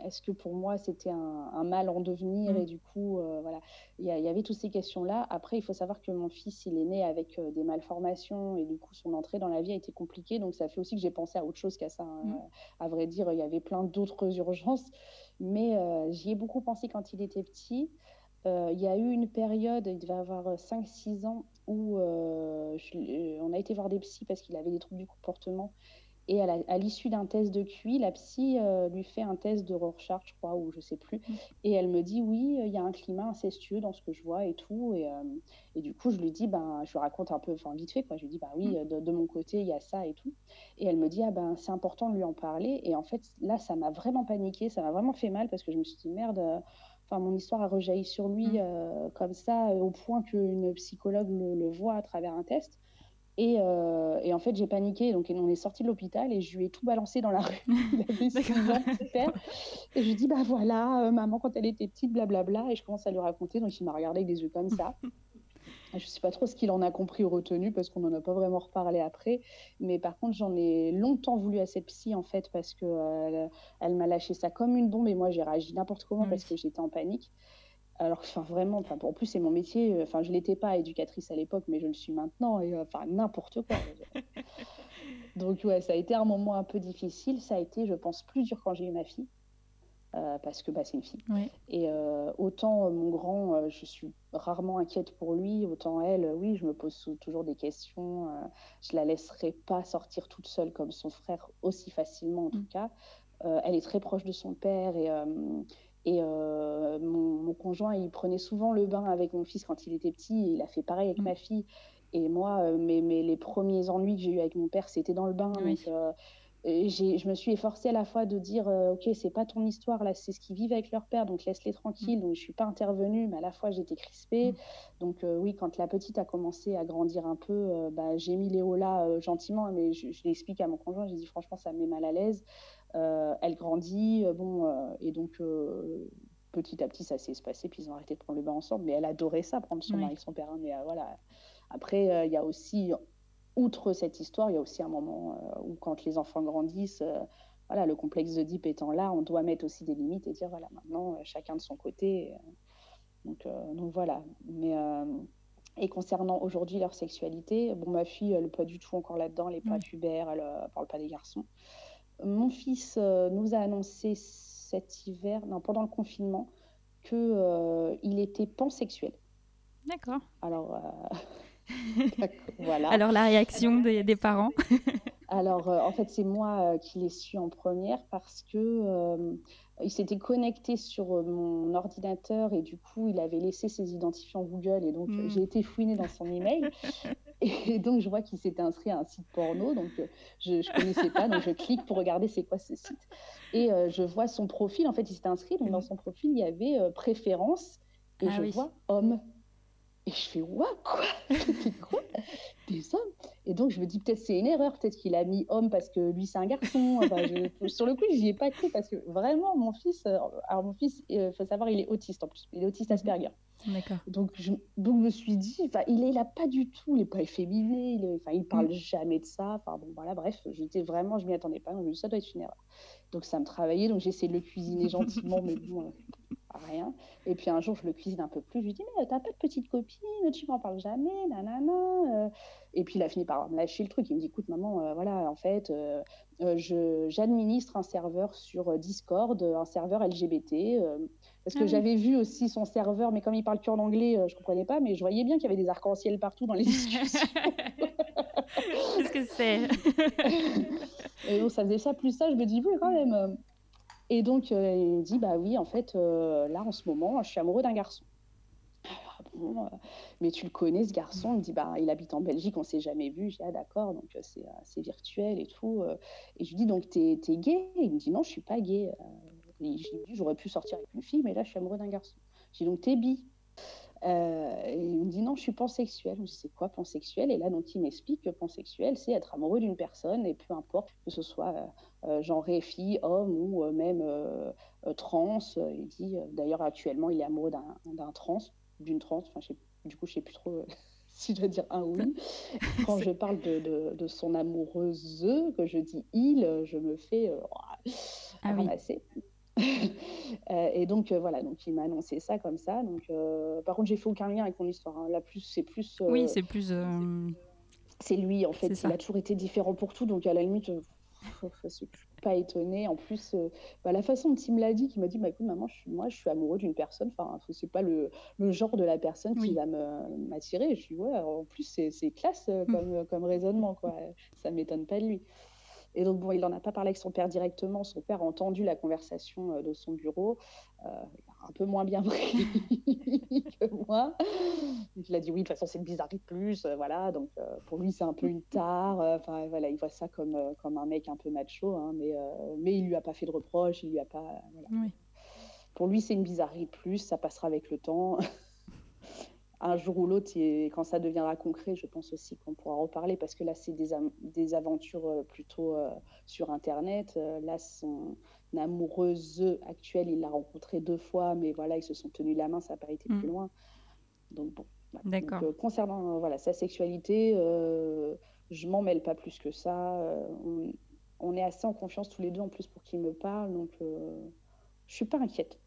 est-ce que pour moi c'était un, un mal en devenir Mm. et du coup, voilà, il y, avait toutes ces questions-là. Après, il faut savoir que mon fils, il est né avec des malformations et du coup, son entrée dans la vie a été compliquée, donc ça fait aussi que j'ai pensé à autre chose qu'à ça. hein. Mm. À vrai dire, il y avait plein d'autres <laughs> urgences, mais j'y ai beaucoup pensé quand il était petit. Euh, il y a eu une période, il devait avoir 5-6 ans, où euh, je- euh, on a été voir des psys parce qu'il avait des troubles du comportement. Et à l'issue d'un test de QI, la psy euh, lui fait un test de Rorschach, je crois, ou je sais plus. Et elle me dit, oui, il y a un climat incestueux dans ce que je vois et tout. Et, euh, et du coup, je lui dis, ben, je lui raconte un peu, enfin vite fait, quoi. Je lui dis, bah oui, de, de mon côté, il y a ça et tout. Et elle me dit, ah ben, c'est important de lui en parler. Et en fait, là, ça m'a vraiment paniqué, ça m'a vraiment fait mal parce que je me suis dit, merde, euh, enfin, mon histoire a rejailli sur lui Mm. euh, comme ça, euh, au point qu'une psychologue le, le voit à travers un test. Et, euh, et, en fait, j'ai paniqué. Donc, on est sorti de l'hôpital et je lui ai tout balancé dans la rue. <laughs> Il avait. Et je lui ai dit, bah voilà, euh, maman, quand elle était petite, blablabla. Et je commence à lui raconter. Donc, il m'a regardé avec des yeux comme ça. <laughs> je ne sais pas trop ce qu'il en a compris ou retenu parce qu'on n'en a pas vraiment reparlé après. Mais par contre, j'en ai longtemps voulu à cette psy, en fait, parce qu'elle euh, elle m'a lâché ça comme une bombe. Et moi, j'ai réagi n'importe comment parce que j'étais en panique. Alors, enfin, vraiment, enfin, en plus, c'est mon métier. Euh, enfin, je l'étais pas éducatrice à l'époque, mais je le suis maintenant. Et euh, enfin, n'importe quoi. <laughs> Donc, ouais, ça a été un moment un peu difficile. Ça a été, je pense, plus dur quand j'ai eu ma fille. Euh, parce que bah, c'est une fille. Et autant mon grand, je suis rarement inquiète pour lui, autant elle, oui, je me pose toujours des questions. je la laisserai pas sortir toute seule comme son frère aussi facilement, en tout mm. cas. elle est très proche de son père et et euh, mon, conjoint, il prenait souvent le bain avec mon fils quand il était petit. il a fait pareil avec mm. ma fille. Et moi, euh, mes, les premiers ennuis que j'ai eu avec mon père, c'était dans le bain. Donc, euh, je me suis efforcée à la fois de dire Ok, c'est pas ton histoire, là, c'est ce qu'ils vivent avec leur père, donc laisse-les tranquilles. Mm. Donc, je suis pas intervenue, mais à la fois, j'étais crispée. Mm. Donc, oui, quand la petite a commencé à grandir un peu, bah, j'ai mis Léo là gentiment, mais je, je l'explique à mon conjoint j'ai dit Franchement, ça me met mal à l'aise. Euh, elle grandit, euh, bon, euh, et donc petit à petit, ça s'est passé, puis ils ont arrêté de prendre le bain ensemble. Mais elle adorait ça, prendre son bain avec son père. Hein, mais voilà. Après, il y a aussi, outre cette histoire, il y a aussi un moment où, quand les enfants grandissent, voilà, le complexe de Deep étant là, on doit mettre aussi des limites et dire voilà, maintenant, chacun de son côté. donc, donc voilà. Mais. Et concernant aujourd'hui leur sexualité, bon, ma fille, elle n'est pas du tout encore là-dedans, elle n'est pas pubère, elle ne parle pas des garçons. Mon fils euh, nous a annoncé cet hiver, non, pendant le confinement, qu'il euh, il était pansexuel. D'accord. Alors, euh, <laughs> voilà. <laughs> Alors, la réaction des, des parents. <laughs> Alors, en fait, c'est moi qui l'ai su en première parce que il s'était connecté sur mon ordinateur et du coup, il avait laissé ses identifiants Google et donc hmm. j'ai été fouinée dans son email. <laughs> Et donc je vois qu'il s'était inscrit à un site porno donc je ne connaissais pas donc je clique pour regarder c'est quoi ce site. Et je vois son profil. En fait il s'était inscrit donc dans son profil il y avait préférence et ah je vois homme et je fais, quoi? <laughs> Quoi? Des hommes? Et donc, je me dis, peut-être c'est une erreur, peut-être qu'il a mis homme parce que lui, c'est un garçon. sur le coup, j'y ai pas cru parce que vraiment, mon fils, euh, alors mon fils, il euh, faut savoir, il est autiste en plus. Il est autiste Asperger. D'accord. Donc, je, donc, me suis dit, il est là pas du tout, il n'est pas efféminé, il, est, il parle mm. jamais de ça. Enfin, bon, voilà, bref, j'étais vraiment, je m'y attendais pas. Donc, je me suis dit, ça doit être une erreur. Donc, ça me travaillait, donc essayé de le cuisiner <laughs> gentiment, mais bon, rien. Et puis un jour, je le cuisine un peu plus. Je lui dis, mais t'as pas de petite copine, tu m'en parles jamais, nanana. Euh. Et puis il a fini par me lâcher le truc. Il me dit, écoute, maman, euh, voilà, en fait, euh, j'administre un serveur sur Discord, un serveur LGBT. parce que ah j'avais vu aussi son serveur, mais comme il parle qu'en anglais, je comprenais pas, mais je voyais bien qu'il y avait des arcs-en-ciel partout dans les discussions. <laughs> Qu'est-ce que c'est? <laughs> Et donc ça faisait ça, plus ça, je me dis, oui, quand même et donc, euh, il me dit, bah oui, en fait, euh, là, en ce moment, je suis amoureux d'un garçon. Ah bon, euh, mais tu le connais, ce garçon? Il me dit, bah, il habite en Belgique, on s'est jamais vu. Dis, ah d'accord, donc c'est virtuel et tout. Et je lui dis, donc, t'es es gay? Il me dit, non, je suis pas gay. j'aurais pu sortir avec une fille, mais là, je suis amoureux d'un garçon. Dis, donc, t'es bi euh, et il me dit non, je suis pansexuel. Je me dis c'est quoi pansexuel Et là, donc, il m'explique que pansexuel, c'est être amoureux d'une personne et peu importe que ce soit euh, euh genre fille, homme ou euh, même trans. Il dit d'ailleurs actuellement, il est amoureux d'un trans, d'une trans. Enfin, du coup, je sais plus trop. <laughs> si je dois dire un oui. <laughs> Quand je parle de, de, de, son amoureuse, que je dis il, je me fais ah ramasser. Et donc euh, voilà, donc il m'a annoncé ça comme ça. Donc euh, par contre, j'ai fait aucun lien avec mon histoire. Hein. Là plus, c'est plus. oui, c'est plus. C'est lui en fait. Il a toujours été différent pour tout, donc à la limite. <laughs> je suis pas étonnée. En plus, bah, la façon dont il me l'a dit, qui m'a dit, bah, écoute, maman, je suis, moi, je suis amoureux d'une personne. Enfin, c'est pas le, le, genre de la personne qui va m'attirer. Je suis, ouais, en plus, c'est classe mmh. comme, comme raisonnement, quoi. Ça m'étonne pas de lui. Et donc, bon, il n'en a pas parlé avec son père directement. Son père a entendu la conversation euh, de son bureau. Euh, un peu moins bien <laughs> pris que moi. Il a dit oui, de toute façon, c'est une bizarrerie de plus. Euh, voilà, donc pour lui, c'est un peu une tare. Enfin, voilà, il voit ça comme, comme un mec un peu macho. Hein, mais, mais il lui a pas fait de reproche. Il lui a pas. Pour lui, c'est une bizarrerie de plus. Ça passera avec le temps. <laughs> un jour ou l'autre, quand ça deviendra concret, je pense aussi qu'on pourra reparler parce que là, c'est des, des, aventures plutôt sur Internet. là, son amoureuse actuelle, il l'a rencontré deux fois, mais voilà, ils se sont tenus la main, ça n'a pas été plus mm. loin. Donc bon. D'accord. concernant voilà, sa sexualité, je m'en mêle pas plus que ça. On, on, est assez en confiance tous les deux en plus pour qu'il me parle, donc je suis pas inquiète.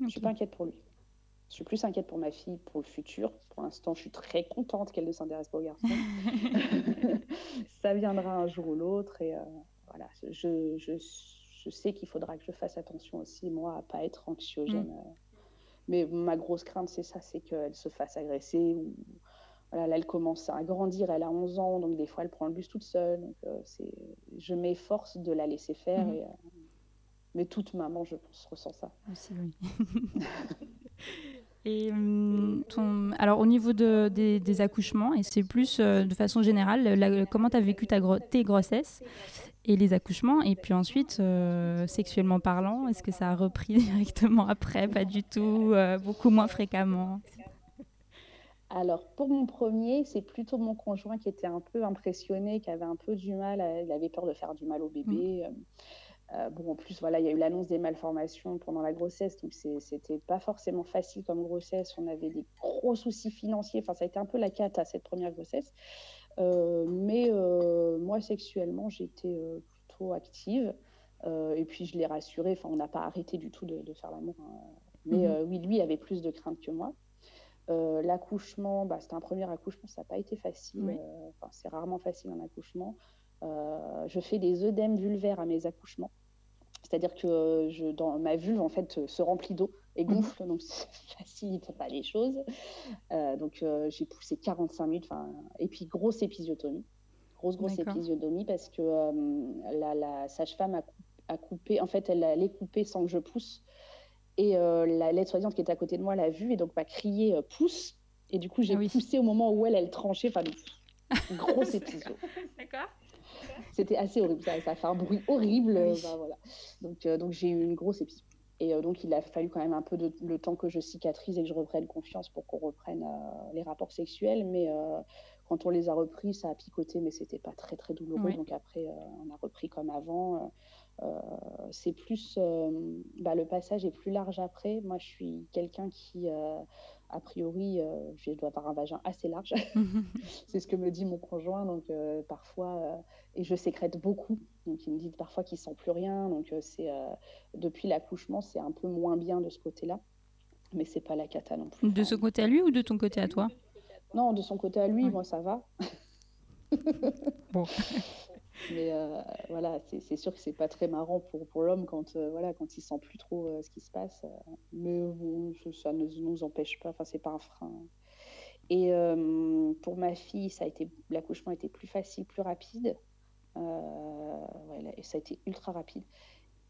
Je suis pas inquiète pour lui. Je suis plus inquiète pour ma fille, pour le futur. Pour l'instant, je suis très contente qu'elle ne s'intéresse pas aux garçons. <laughs> ça viendra un jour ou l'autre. Et euh, voilà, je, je, je sais qu'il faudra que je fasse attention aussi, moi, à pas être anxiogène. Mm. Euh. Mais ma grosse crainte, c'est ça, c'est qu'elle se fasse agresser. Ou, voilà, là, elle commence à grandir, elle a 11 ans, donc des fois, elle prend le bus toute seule. Donc, euh, je m'efforce de la laisser faire. Mm. Et, mais toute maman, je pense, ressent ça. Aussi, oui. <laughs> Et hum, ton... alors au niveau de, des, accouchements, et c'est plus euh, de façon générale, comment tu as vécu ta tes grossesses et les accouchements Et puis ensuite, euh, sexuellement parlant, est-ce que ça a repris <laughs> directement après? Pas du tout, euh, beaucoup moins fréquemment alors, pour mon premier, c'est plutôt mon conjoint qui était un peu impressionné, qui avait un peu du mal, il avait peur de faire du mal au bébé. Mmh. Euh, bon, en plus, voilà, il y a eu l'annonce des malformations pendant la grossesse, donc c'était pas forcément facile comme grossesse. On avait des gros soucis financiers. Enfin, ça a été un peu la cata cette première grossesse. Euh, mais euh, moi, sexuellement, j'étais plutôt active. et puis, je l'ai rassuré. Enfin, on n'a pas arrêté du tout de, faire l'amour. Hein. Mais mhm. oui, lui avait plus de crainte que moi. L'accouchement, bah, c'était un premier accouchement, ça n'a pas été facile. c'est rarement facile un accouchement. Je fais des œdèmes vulvaires à mes accouchements. C'est-à-dire que euh, je, dans ma vulve, en fait, euh, se remplit d'eau et mhm. gonfle, donc <laughs> ça facilite pas les choses. Euh, donc j'ai poussé 45 minutes, et puis grosse épisiotomie. Grosse, grosse épisiotomie parce que la, sage-femme a, coupé, en fait, elle allait couper sans que je pousse. Et la l'aide-soignante qui était à côté de moi l'a vu et donc m'a crié pousse. Et du coup, j'ai ah poussé au moment où elle, elle tranchait. Enfin, <laughs> grosse épisode. D'accord. C'était assez horrible. Ça, ça, a fait un bruit horrible. Bah, voilà. Donc, euh, donc j'ai eu une grosse épisode. Et euh, donc, il a fallu quand même un peu de le temps que je cicatrise et que je reprenne confiance pour qu'on reprenne euh, les rapports sexuels. Mais quand on les a repris, ça a picoté, mais c'était pas très, très douloureux. Donc, après, on a repris comme avant. c'est plus. Bah, le passage est plus large après. Moi, je suis quelqu'un qui a priori, euh, je dois avoir un vagin assez large. <laughs> <laughs> c'est ce que me dit mon conjoint. Donc, euh, parfois, euh, et je sécrète beaucoup. Donc, il me dit parfois qu'il sent plus rien. Donc, c'est depuis l'accouchement, c'est un peu moins bien de ce côté-là. Mais c'est pas la cata non plus. De ce côté à lui ou de ton côté à toi? Non, de son côté à lui, moi, ça va. bon. <laughs> Mais euh, voilà, c'est sûr que c'est pas très marrant pour, pour l'homme quand, euh, voilà, quand il sent plus trop euh, ce qui se passe. mais bon, ça ne nous empêche pas, enfin, c'est pas un frein. Et pour ma fille, ça a été l'accouchement était plus facile, plus rapide. et ça a été ultra rapide.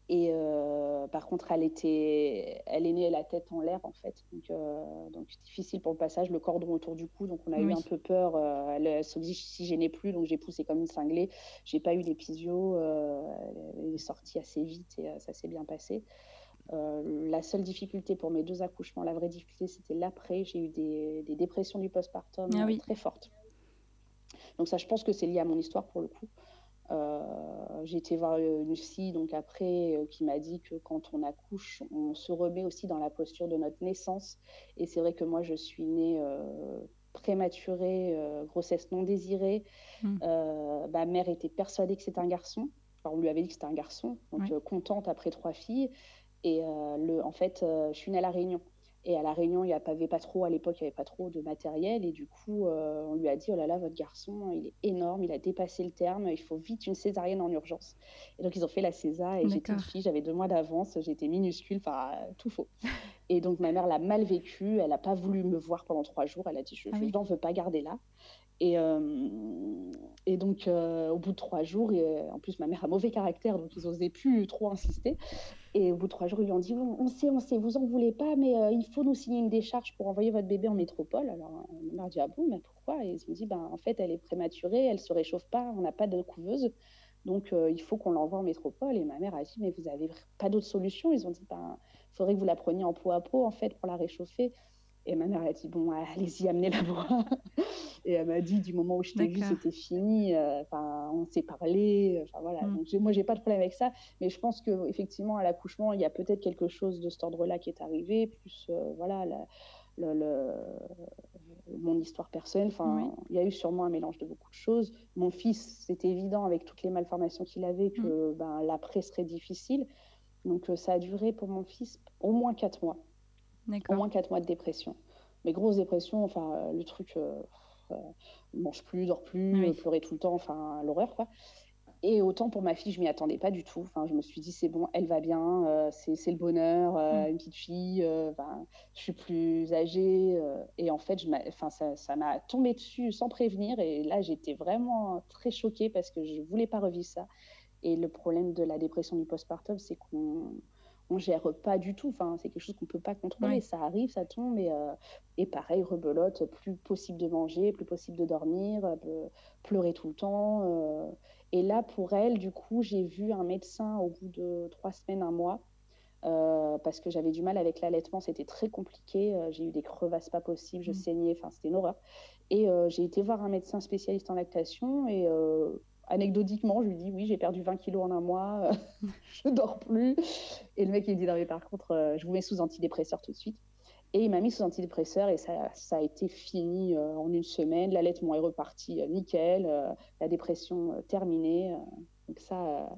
Et euh, par contre, elle, était, elle est née la tête en l'air, en fait. Donc, euh, donc, difficile pour le passage, le cordon autour du cou. Donc, on a eu un peu peur. Euh, elle, elle se dit si gênait plus, donc j'ai poussé comme une cinglée. J'ai pas eu d'épisio. elle est sortie assez vite et ça s'est bien passé. la seule difficulté pour mes deux accouchements, la vraie difficulté, c'était l'après. J'ai eu des, des, dépressions du postpartum ah très fortes. Donc, ça, je pense que c'est lié à mon histoire pour le coup. Euh, j'ai été voir une psy donc après euh, qui m'a dit que quand on accouche, on se remet aussi dans la posture de notre naissance. Et c'est vrai que moi, je suis née euh, prématurée, grossesse non désirée. Mmh. ma mère était persuadée que c'était un garçon. on lui avait dit que c'était un garçon, donc contente après trois filles. Et le, en fait, je suis née à La Réunion. Et à La Réunion, il n'y avait pas trop, à l'époque, il n'y avait pas trop de matériel. Et du coup, euh, on lui a dit Oh là là, votre garçon, il est énorme, il a dépassé le terme, il faut vite une césarienne en urgence. Et donc, ils ont fait la césar et j'étais une fille, j'avais deux mois d'avance, j'étais minuscule, enfin, tout faux. Et donc, ma mère l'a mal vécu, elle n'a pas voulu me voir pendant trois jours, elle a dit Je ah n'en veux pas garder là. Et, euh, et donc, euh, au bout de trois jours, et, en plus, ma mère a mauvais caractère, donc ils n'osaient plus trop insister. Et au bout de trois jours, ils lui ont dit On sait, on sait, vous en voulez pas, mais euh, il faut nous signer une décharge pour envoyer votre bébé en métropole. Alors, ma mère dit Ah bon, mais pourquoi? Et ils ont dit ben, En fait, elle est prématurée, elle se réchauffe pas, on n'a pas de couveuse. Donc, il faut qu'on l'envoie en métropole. Et ma mère a dit Mais vous n'avez pas d'autre solution Ils ont dit ben, Il faudrait que vous la preniez en peau à peau, en fait, pour la réchauffer. Et ma mère a dit bon, allez-y, amenez-la <laughs> voir. et elle m'a dit du moment où je t'ai vu, c'était fini. Euh, enfin, on s'est parlé. Enfin voilà. Mm. Donc moi, j'ai pas de problème avec ça, mais je pense que effectivement à l'accouchement, il y a peut-être quelque chose de cet ordre-là qui est arrivé. Plus euh, voilà, le, mon histoire personnelle. Enfin, il y a eu sûrement un mélange de beaucoup de choses. Mon fils, c'était évident avec toutes les malformations qu'il avait que mm. ben, l'après serait difficile. Donc ça a duré pour mon fils au moins quatre mois. Au moins quatre mois de dépression. Mais grosse dépression, enfin, euh, le truc, euh, euh, mange plus, dort plus, pleurer tout le temps, enfin, l'horreur, quoi. Et autant pour ma fille, je m'y attendais pas du tout. Enfin, je me suis dit, c'est bon, elle va bien, c'est le bonheur, mm. une petite fille, je suis plus âgée. et en fait, je enfin, ça m'a tombé dessus sans prévenir. Et là, j'étais vraiment très choquée parce que je voulais pas revivre ça. Et le problème de la dépression du postpartum, c'est qu'on on gère pas du tout. Enfin, c'est quelque chose qu'on peut pas contrôler. Ça arrive, ça tombe, et, euh, et pareil, rebelote, plus possible de manger, plus possible de dormir, euh, pleurer tout le temps. Euh. Et là, pour elle, du coup, j'ai vu un médecin au bout de trois semaines, un mois, parce que j'avais du mal avec l'allaitement, c'était très compliqué. j'ai eu des crevasses pas possibles, je mmh. saignais, enfin, c'était une horreur. Et j'ai été voir un médecin spécialiste en lactation, et anecdotiquement, je lui dis oui, j'ai perdu 20 kilos en un mois, <laughs> je dors plus. Et le mec, il me dit non, mais par contre, euh, je vous mets sous antidépresseur tout de suite. Et il m'a mis sous antidépresseur et ça, ça a été fini euh, en une semaine. L'allaitement est reparti euh, nickel, la dépression terminée. donc ça,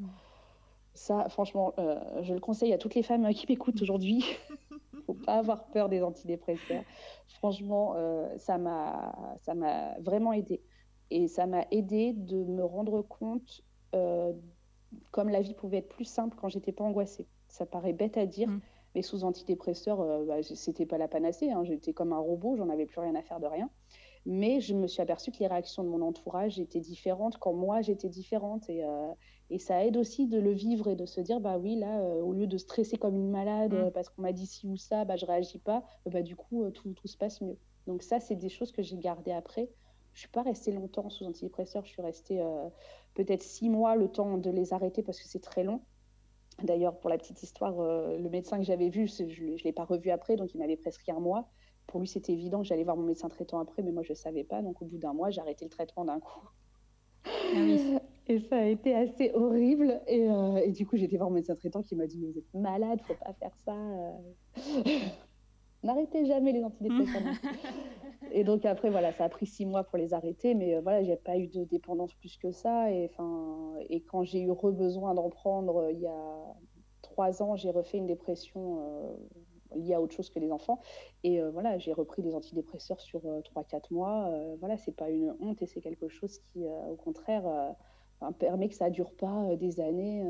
ça franchement, je le conseille à toutes les femmes qui m'écoutent aujourd'hui. <laughs> faut pas avoir peur des antidépresseurs. Franchement, ça m'a vraiment aidé. Et ça m'a aidé de me rendre compte euh, comme la vie pouvait être plus simple quand j'étais pas angoissée. Ça paraît bête à dire, mm. mais sous antidépresseurs, euh, bah, c'était pas la panacée. Hein. J'étais comme un robot, j'en avais plus rien à faire de rien. Mais je me suis aperçue que les réactions de mon entourage étaient différentes quand moi j'étais différente. Et, euh, et, ça aide aussi de le vivre et de se dire bah oui, là, euh, au lieu de stresser comme une malade mm. parce qu'on m'a dit ci ou ça, bah, je réagis pas, bah, du coup, tout, tout se passe mieux. Donc, ça, c'est des choses que j'ai gardées après je suis pas restée longtemps sous antidépresseurs. Je suis restée euh, peut-être six mois le temps de les arrêter parce que c'est très long. D'ailleurs, pour la petite histoire, euh, le médecin que j'avais vu, je ne l'ai pas revu après, donc il m'avait prescrit un mois. Pour lui, c'était évident que j'allais voir mon médecin traitant après, mais moi, je ne savais pas. Donc, au bout d'un mois, j'ai arrêté le traitement d'un coup. Ah <laughs> et ça a été assez horrible. Et, euh, et du coup, j'étais voir mon médecin traitant qui m'a dit Mais vous êtes malade, faut pas faire ça. N'arrêtez jamais les antidépresseurs. <laughs> et donc après, voilà, ça a pris six mois pour les arrêter, mais euh, voilà, j'ai pas eu de dépendance plus que ça. Et, et quand j'ai eu re-besoin d'en prendre euh, il y a trois ans, j'ai refait une dépression euh, liée à autre chose que les enfants. Et voilà, j'ai repris des antidépresseurs sur trois, quatre mois. voilà, c'est pas une honte et c'est quelque chose qui, au contraire, permet que ça dure pas des années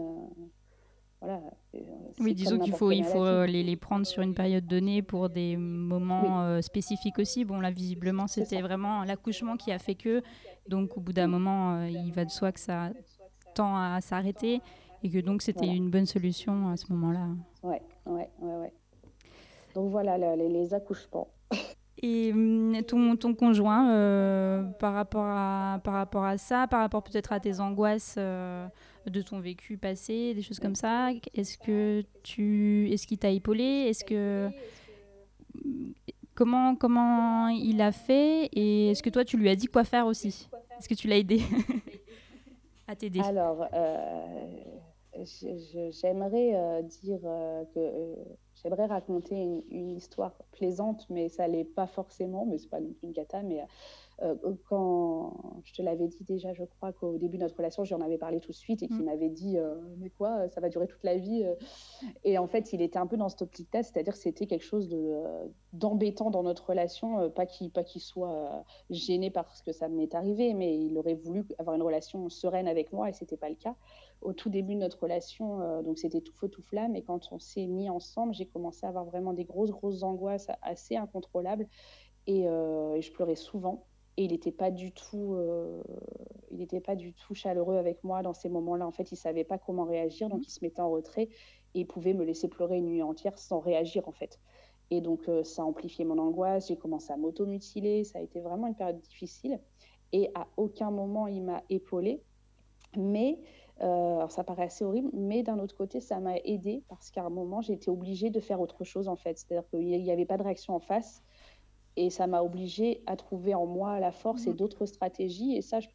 voilà. Euh, oui, disons qu'il faut, il faut euh, les, les, prendre sur une période donnée pour des moments euh, spécifiques aussi. Bon, là, visiblement, c'était vraiment l'accouchement qui a fait que. Donc, au bout d'un moment, il va de soi que ça tend à s'arrêter et que donc c'était une bonne solution à ce moment-là. Ouais, ouais, ouais, ouais. Donc voilà, les, les accouchements. <laughs> Et hum, ton, ton conjoint, par, rapport à, par rapport à ça, par rapport peut-être à tes angoisses de ton vécu passé, des choses comme ça. Est-ce que tu, est-ce qu'il t'a épaulé? Est-ce que comment comment il a fait? Et est-ce que toi tu lui as dit quoi faire aussi? Est-ce que tu l'as aidé? <laughs> À t'aider. Alors, euh, j'aimerais euh, dire euh, que j'aimerais raconter une, une, histoire plaisante, mais ça l'est pas forcément, mais c'est pas non plus une cata, mais euh, quand je te l'avais dit déjà, je crois qu'au début de notre relation, j'en avais parlé tout de suite et qu'il mm. m'avait dit euh, Mais quoi, ça va durer toute la vie euh. Et en fait, il était un peu dans cette optique-là, c'est-à-dire que c'était quelque chose d'embêtant dans notre relation, pas qu'il soit gêné parce que ça m'est arrivé, mais il aurait voulu avoir une relation sereine avec moi et c'était pas le cas. Au tout début de notre relation, donc c'était tout feu, tout flamme, et quand on s'est mis ensemble, j'ai commencé à avoir vraiment des grosses, grosses angoisses assez incontrôlables et, et je pleurais souvent et il n'était pas du tout euh, il n'était pas du tout chaleureux avec moi dans ces moments-là. En fait il savait pas comment réagir donc mmh. il se mettait en retrait et il pouvait me laisser pleurer une nuit entière sans réagir en fait. Et donc euh, ça a amplifié mon angoisse j'ai commencé à m'automutiler ça a été vraiment une période difficile. Et à aucun moment il m'a épaulé mais euh, alors ça paraît assez horrible, mais d'un autre côté, ça m'a aidé parce qu'à un moment, j'ai été obligée de faire autre chose en fait. C'est-à-dire qu'il n'y avait pas de réaction en face Et ça m'a obligée à trouver en moi la force et mmh. d'autres stratégies. Et ça, je,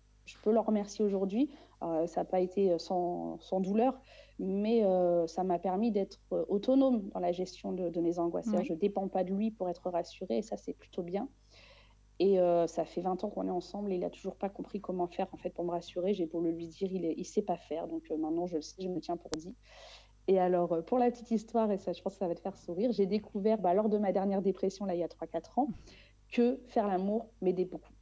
peux leur remercier aujourd'hui. ça n'a pas été sans, sans douleur, mais ça m'a permis d'être autonome dans la gestion de, mes angoisses. Je ne dépends pas de lui pour être rassurée, et ça, c'est plutôt bien. Et ça fait 20 ans qu'on est ensemble et il n'a toujours pas compris comment faire en fait pour me rassurer. J'ai beau le lui dire, il ne sait pas faire. Donc maintenant, je le sais, je me tiens pour dit. Et alors, pour la petite histoire, et ça, je pense que ça va te faire sourire, j'ai découvert bah, lors de ma dernière dépression, là, il y a 3-4 ans, que faire l'amour m'aidait beaucoup.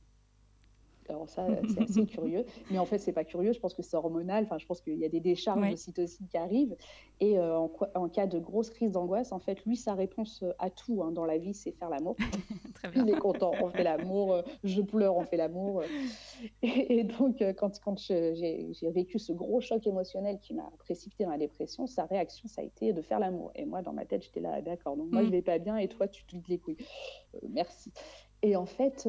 Alors ça, c'est assez <laughs> curieux. Mais en fait, c'est pas curieux. Je pense que c'est hormonal. Enfin, je pense qu'il y a des décharges de cytocine qui arrivent. Et euh, en, cas de grosse crise d'angoisse, en fait, lui, sa réponse euh, à tout hein, dans la vie, c'est faire l'amour. <laughs> Il est content, on fait l'amour. Euh, je pleure, on fait l'amour. <laughs> Et, donc, quand, quand j'ai vécu ce gros choc émotionnel qui m'a précipité dans la dépression, sa réaction, ça a été de faire l'amour. Et moi, dans ma tête, j'étais là, d'accord. Donc moi, je mm. vais pas bien, et toi, tu te vides les couilles. merci. Et en fait,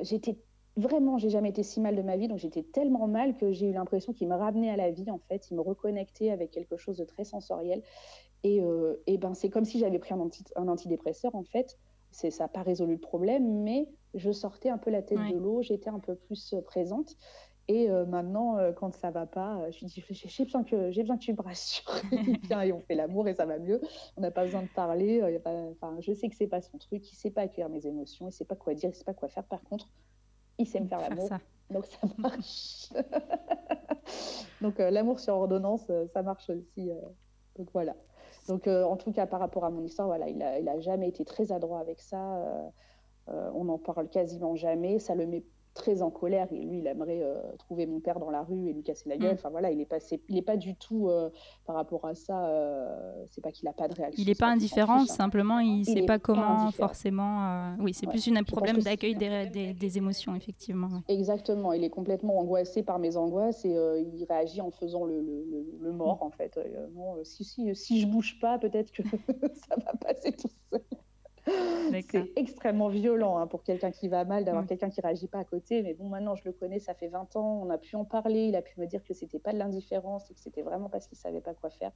j'étais vraiment, j'ai jamais été si mal de ma vie, donc j'étais tellement mal que j'ai eu l'impression qu'il me ramenait à la vie, en fait, il me reconnectait avec quelque chose de très sensoriel. Et, euh, et ben, c'est comme si j'avais pris un, un, antidépresseur, en fait. Ça n'a pas résolu le problème, mais je sortais un peu la tête de l'eau, j'étais un peu plus euh, présente. Et euh, maintenant, quand ça va pas, je lui dis j'ai besoin que j'ai besoin que tu me rassures. <laughs> et on fait l'amour et ça va mieux. On n'a pas besoin de parler. Y a pas, enfin, je sais que c'est pas son truc. Il sait pas accueillir mes émotions. Il sait pas quoi dire. Il sait pas quoi faire. Par contre, il sait me faire l'amour. Donc ça marche. <laughs> donc euh, l'amour sur ordonnance, euh, ça marche aussi. Euh. donc voilà. Donc en tout cas par rapport à mon histoire, voilà, il a, il a jamais été très adroit avec ça. on n'en parle quasiment jamais. Ça le met très en colère et lui il aimerait euh, trouver mon père dans la rue et lui casser la gueule. Mm. Enfin voilà, il est passé, il est pas du tout euh, par rapport à ça. Euh, c'est pas qu'il a pas de réaction. Il n'est pas indifférent, hein. simplement il, ne sait pas comment forcément. Oui, c'est plus un problème d'accueil des, des, émotions effectivement. Exactement, il est complètement angoissé par mes angoisses et il réagit en faisant le, le, le, mort en fait. non, si si si je bouge pas, peut-être que <laughs> ça va passer tout seul. C'est extrêmement violent hein, pour quelqu'un qui va mal d'avoir quelqu'un qui réagit pas à côté. Mais bon, maintenant, je le connais, ça fait 20 ans, on a pu en parler. Il a pu me dire que c'était pas de l'indifférence et que c'était vraiment parce qu'il savait pas quoi faire.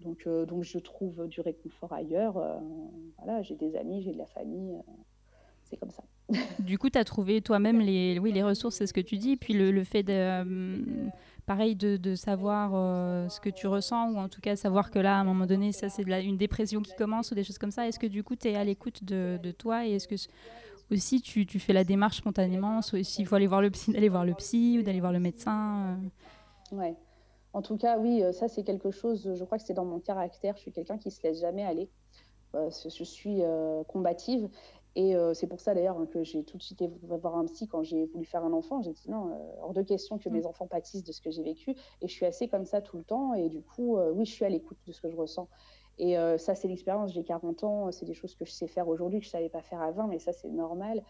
Donc, euh, donc je trouve du réconfort ailleurs. Euh, voilà, j'ai des amis, j'ai de la famille. Euh, c'est comme ça. du coup, tu as trouvé toi-même les, oui, les ressources, c'est ce que tu dis. Puis le, le fait de pareil de, savoir euh, ce que tu ressens ou en tout cas savoir que là à un moment donné ça c'est une dépression qui commence ou des choses comme ça. Est-ce que du coup tu es à l'écoute de, toi et est-ce que aussi tu, fais la démarche spontanément s'il faut aller voir le psy d'aller voir le psy ou d'aller voir le médecin euh? ouais. En tout cas oui euh, ça c'est quelque chose je crois que c'est dans mon caractère je suis quelqu'un qui se laisse jamais aller. Je suis combative et euh, c'est pour ça d'ailleurs que j'ai tout de suite été voir un psy quand j'ai voulu faire un enfant. J'ai dit non, euh, hors de question que mm. mes enfants pâtissent de ce que j'ai vécu. Et je suis assez comme ça tout le temps. Et du coup, euh, oui, je suis à l'écoute de ce que je ressens. Et ça, c'est l'expérience. J'ai 40 ans. C'est des choses que je sais faire aujourd'hui que je ne savais pas faire avant. Mais ça, c'est normal.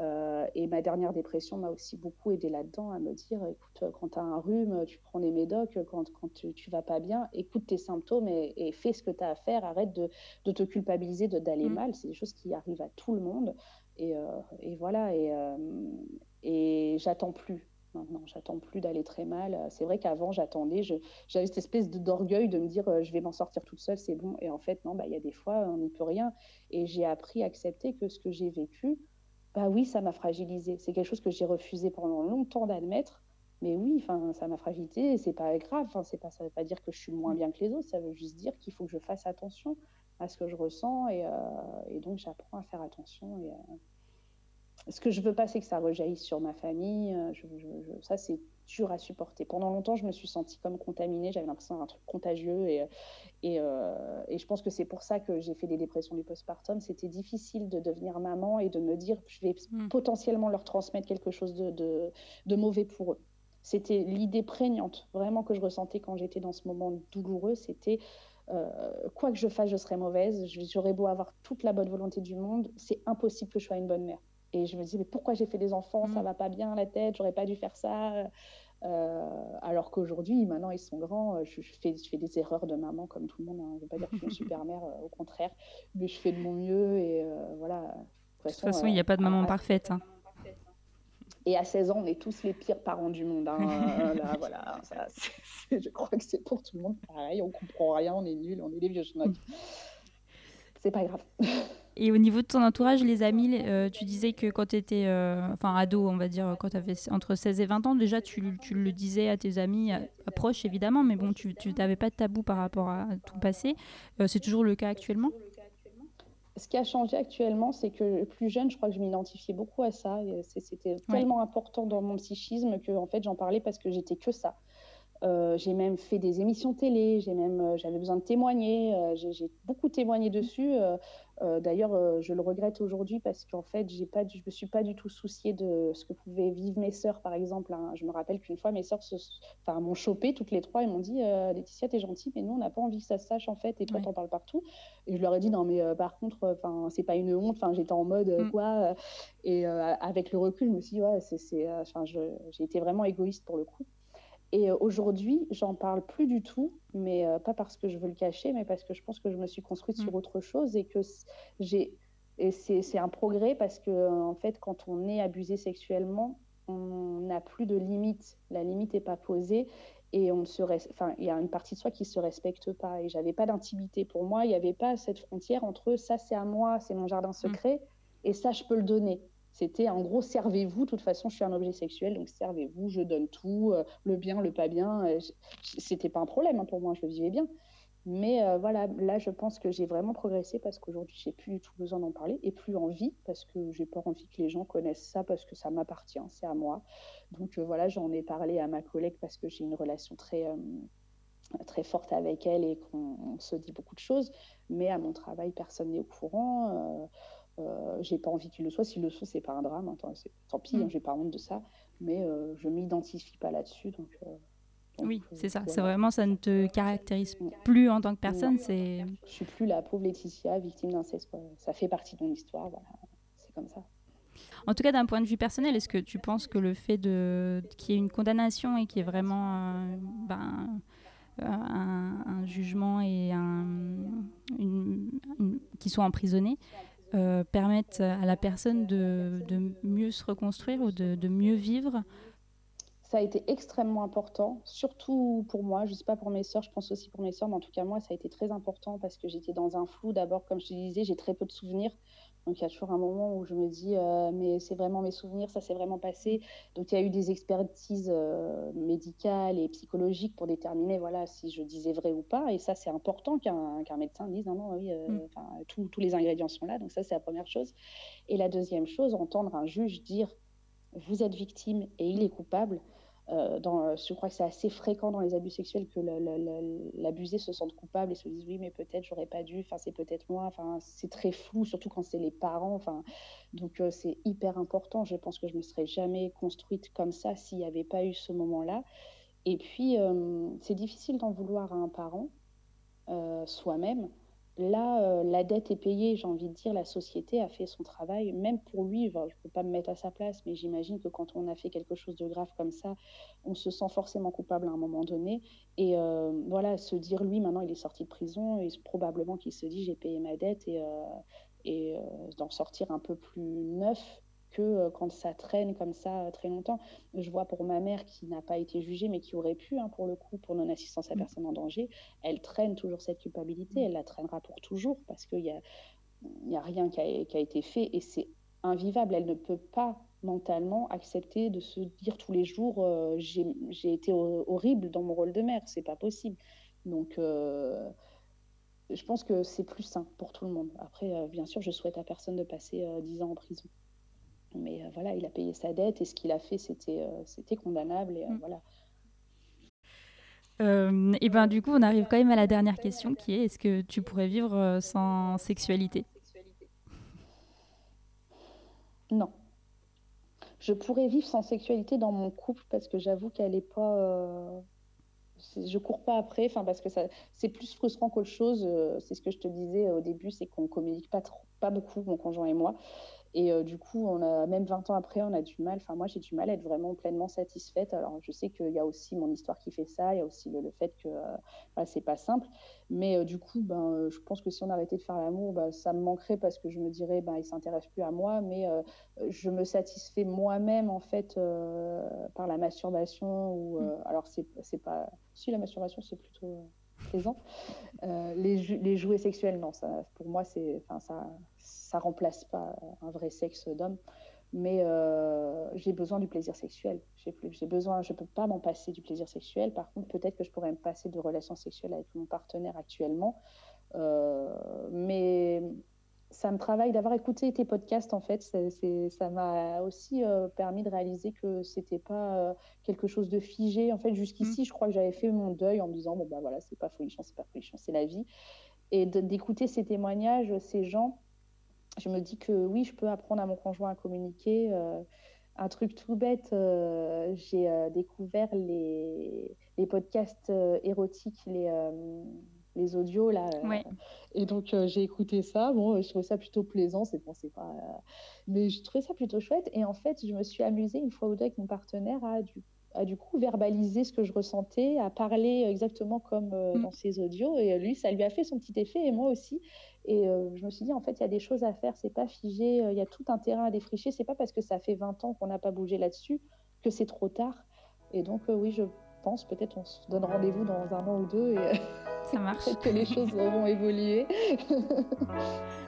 Euh, et ma dernière dépression m'a aussi beaucoup aidé là-dedans à me dire écoute, quand tu as un rhume, tu prends des médocs, quand, quand tu, tu, vas pas bien, écoute tes symptômes et, fais ce que tu as à faire, arrête de, de te culpabiliser d'aller mm. mal. C'est des choses qui arrivent à tout le monde. Et, euh, et voilà, et, euh, et j'attends plus. Maintenant, j'attends plus d'aller très mal. C'est vrai qu'avant, j'attendais, j'avais cette espèce d'orgueil de me dire je vais m'en sortir toute seule, c'est bon. Et en fait, non, bah, il y a des fois, on n'y peut rien. Et j'ai appris à accepter que ce que j'ai vécu, bah oui, ça m'a fragilisé. C'est quelque chose que j'ai refusé pendant longtemps d'admettre. Mais oui, enfin, ça m'a fragilisé. C'est pas grave. Enfin, c'est pas, ça veut pas dire que je suis moins bien que les autres. Ça veut juste dire qu'il faut que je fasse attention à ce que je ressens et, euh, donc j'apprends à faire attention. Et, euh, ce que je veux pas, c'est que ça rejaillisse sur ma famille. Euh, ça, c'est dur à supporter. Pendant longtemps, je me suis sentie comme contaminée. J'avais l'impression d'un truc contagieux. Et, et, euh, et, je pense que c'est pour ça que j'ai fait des dépressions du postpartum. C'était difficile de devenir maman et de me dire je vais hmm. potentiellement leur transmettre quelque chose de, de, de mauvais pour eux. C'était l'idée prégnante, vraiment, que je ressentais quand j'étais dans ce moment douloureux. C'était euh, quoi que je fasse, je serai mauvaise. J'aurais beau avoir toute la bonne volonté du monde, c'est impossible que je sois une bonne mère. Et je me dis, mais pourquoi j'ai fait des enfants? Ça mm. va pas bien la tête, j'aurais pas dû faire ça. Euh, alors qu'aujourd'hui, maintenant, ils sont grands. Euh, je, fais, je, fais, des erreurs de maman comme tout le monde. Hein. Je ne veux pas dire que je suis une <laughs> super mère, euh, au contraire. Mais je fais de mon mieux et voilà. De toute façon, il n'y a pas de maman parfaite. Hein. Et à 16 ans, on est tous les pires parents du monde. Hein. <laughs> Là, voilà, ça, je crois que c'est pour tout le monde pareil. On comprend rien, on est nul, on est des vieux schnocks. C'est pas grave. <laughs> Et au niveau de ton entourage, les amis, euh, tu disais que quand tu étais euh, enfin, ado, on va dire, quand tu avais entre 16 et 20 ans, déjà tu, tu le disais à tes amis, à, proches évidemment, mais bon, tu n'avais pas de tabou par rapport à ton passé. Euh, c'est toujours le cas actuellement? Ce qui a changé actuellement, c'est que plus jeune, je crois que je m'identifiais beaucoup à ça. C'était tellement important dans mon psychisme que en fait, j'en parlais parce que j'étais que ça. Euh, j'ai même fait des émissions télé, j'ai même, euh, j'avais besoin de témoigner, euh, j'ai beaucoup témoigné dessus. D'ailleurs, je le regrette aujourd'hui parce qu'en fait, j'ai pas, je me suis pas du tout souciée de ce que pouvaient vivre mes sœurs, par exemple. Hein. Je me rappelle qu'une fois, mes sœurs m'ont chopé toutes les trois et m'ont dit Laetitia, t'es gentille, mais nous, on n'a pas envie que ça se sache en fait, et toi, t'en parles partout. Et je leur ai dit Non, mais par contre, enfin, c'est pas une honte. Enfin, j'étais en mode mm. quoi. Et avec le recul, je me suis dit Ouais, c'est, j'ai été vraiment égoïste pour le coup. Et euh, aujourd'hui, j'en parle plus du tout, mais euh, pas parce que je veux le cacher, mais parce que je pense que je me suis construite sur mm. autre chose et que j'ai. Et c'est un progrès parce que, euh, en fait, quand on est abusé sexuellement, on n'a plus de limite. La limite n'est pas posée et on se enfin il y a une partie de soi qui se respecte pas et j'avais pas d'intimité pour moi il n'y avait pas cette frontière entre ça c'est à moi c'est mon jardin mm. secret et ça je peux le donner c'était en gros, servez-vous. De toute façon, je suis un objet sexuel, donc servez-vous, je donne tout, euh, le bien, le pas bien. Euh, c'était pas un problème hein, pour moi, je le vivais bien. Mais euh, voilà, là, je pense que j'ai vraiment progressé parce qu'aujourd'hui, j'ai plus du tout besoin d'en parler et plus envie parce que j'ai pas envie que les gens connaissent ça parce que ça m'appartient, c'est à moi. Donc voilà, j'en ai parlé à ma collègue parce que j'ai une relation très très forte avec elle et qu'on se dit beaucoup de choses. Mais à mon travail, personne n'est au courant. Euh, j'ai pas envie qu'il le soit. S'il le soit, c'est pas un drame. Hein, tant pis, mm. hein, j'ai pas honte de ça. Mais euh, je m'identifie pas là-dessus. Donc, euh, oui, c'est ça. C'est vraiment, ça ne te caractérise mm. plus en tant que personne. C'est. Je suis plus la pauvre Laetitia, victime d'inceste. Ça fait partie de mon histoire. Voilà, c'est comme ça. En tout cas, d'un point de vue personnel, est-ce que tu penses que le fait de qu'il y ait une condamnation et qu'il y ait vraiment ben, un, jugement et un, une, qui soit emprisonné, euh, permettent à la personne de, de, mieux se reconstruire ou de, de, mieux vivre Ça a été extrêmement important, surtout pour moi. Je ne sais pas pour mes sœurs, je pense aussi pour mes sœurs, mais en tout cas, moi, ça a été très important parce que j'étais dans un flou. D'abord, comme je te disais, j'ai très peu de souvenirs. Donc il y a toujours un moment où je me dis, euh, mais c'est vraiment mes souvenirs, ça s'est vraiment passé. Donc il y a eu des expertises euh, médicales et psychologiques pour déterminer voilà, si je disais vrai ou pas. Et ça, c'est important qu'un médecin dise, non, non, oui, euh, mm. tous les ingrédients sont là. Donc ça, c'est la première chose. Et la deuxième chose, entendre un juge dire, vous êtes victime et il est coupable. Euh, dans, je crois que c'est assez fréquent dans les abus sexuels que l'abusé se sente coupable et se dise oui mais peut-être j'aurais pas dû, enfin c'est peut-être moi, enfin c'est très flou surtout quand c'est les parents, enfin donc euh, c'est hyper important. Je pense que je me serais jamais construite comme ça s'il n'y avait pas eu ce moment-là. Et puis euh, c'est difficile d'en vouloir à un parent soi-même Là, euh, la dette est payée, j'ai envie de dire, la société a fait son travail, même pour lui, je ne peux pas me mettre à sa place, mais j'imagine que quand on a fait quelque chose de grave comme ça, on se sent forcément coupable à un moment donné. Et euh, voilà, se dire, lui, maintenant, il est sorti de prison, et probablement qu'il se dit, j'ai payé ma dette, et, euh, et d'en sortir un peu plus neuf, que euh, quand ça traîne comme ça euh, très longtemps. Je vois pour ma mère qui n'a pas été jugée, mais qui aurait pu, hein, pour le coup, pour non-assistance à mm. personne en danger, elle traîne toujours cette culpabilité, mm. elle la traînera pour toujours, parce qu'il n'y a, y a rien qui a, qui a été fait, et c'est invivable. Elle ne peut pas mentalement accepter de se dire tous les jours euh, j'ai été horrible dans mon rôle de mère, c'est pas possible. Donc je pense que c'est plus sain pour tout le monde. Après, bien sûr, je souhaite à personne de passer dix 10 ans en prison. Mais euh, voilà, il a payé sa dette et ce qu'il a fait, c'était euh, c'était condamnable. Et euh, mm. voilà. et ben du coup, on arrive quand même à la dernière question qui est est-ce que tu pourrais vivre sans sexualité? Non. Je pourrais vivre sans sexualité dans mon couple parce que j'avoue qu'elle n'est pas. je cours pas après, enfin parce que ça, c'est plus frustrant qu'autre chose. c'est ce que je te disais au début, c'est qu'on communique pas trop, pas beaucoup, mon conjoint et moi. Et euh, du coup, on a, même 20 ans après, on a du mal, enfin moi j'ai du mal à être vraiment pleinement satisfaite. Alors je sais qu'il y a aussi mon histoire qui fait ça, il y a aussi le, fait que euh, c'est pas simple. Mais euh, du coup, ben, je pense que si on arrêtait de faire l'amour, ben, ça me manquerait parce que je me dirais, ben, il s'intéresse plus à moi. Mais je me satisfais moi-même en fait par la masturbation. Ou, mmh. Alors c'est pas... Si la masturbation, c'est plutôt plaisant. les, les, jouets sexuels, non, ça, pour moi, c'est, ça, ça remplace pas un vrai sexe d'homme mais euh, j'ai besoin du plaisir sexuel. J'ai besoin, je peux pas m'en passer du plaisir sexuel. Par contre, peut-être que je pourrais me passer de relations sexuelles avec mon partenaire actuellement. Euh, mais ça me travaille d'avoir écouté tes podcasts en fait. ça m'a aussi euh, permis de réaliser que c'était pas quelque chose de figé. En fait, jusqu'ici, mmh. je crois que j'avais fait mon deuil en me disant bon bah voilà, c'est pas folichon, c'est pas folichon, c'est la vie. Et d'écouter ces témoignages, ces gens je me dis que oui, je peux apprendre à mon conjoint à communiquer. Euh, un truc tout bête, euh, j'ai euh, découvert les, les podcasts érotiques, les, les audios là. et donc j'ai écouté ça. Bon, je trouvais ça plutôt plaisant. C'est bon, pas. mais je trouvais ça plutôt chouette. Et en fait, je me suis amusée une fois ou deux avec mon partenaire à du à du coup verbaliser ce que je ressentais, à parler exactement comme euh, mm. dans ses audios. Et lui, ça lui a fait son petit effet, et moi aussi. Et euh, je me suis dit, en fait, il y a des choses à faire, c'est pas figé, il y a tout un terrain à défricher. C'est pas parce que ça fait 20 ans qu'on n'a pas bougé là-dessus que c'est trop tard. Et donc, oui, je pense, peut-être on se donne rendez-vous dans un an ou deux, et ça marche. <laughs> peut-être que les choses auront évolué. <laughs>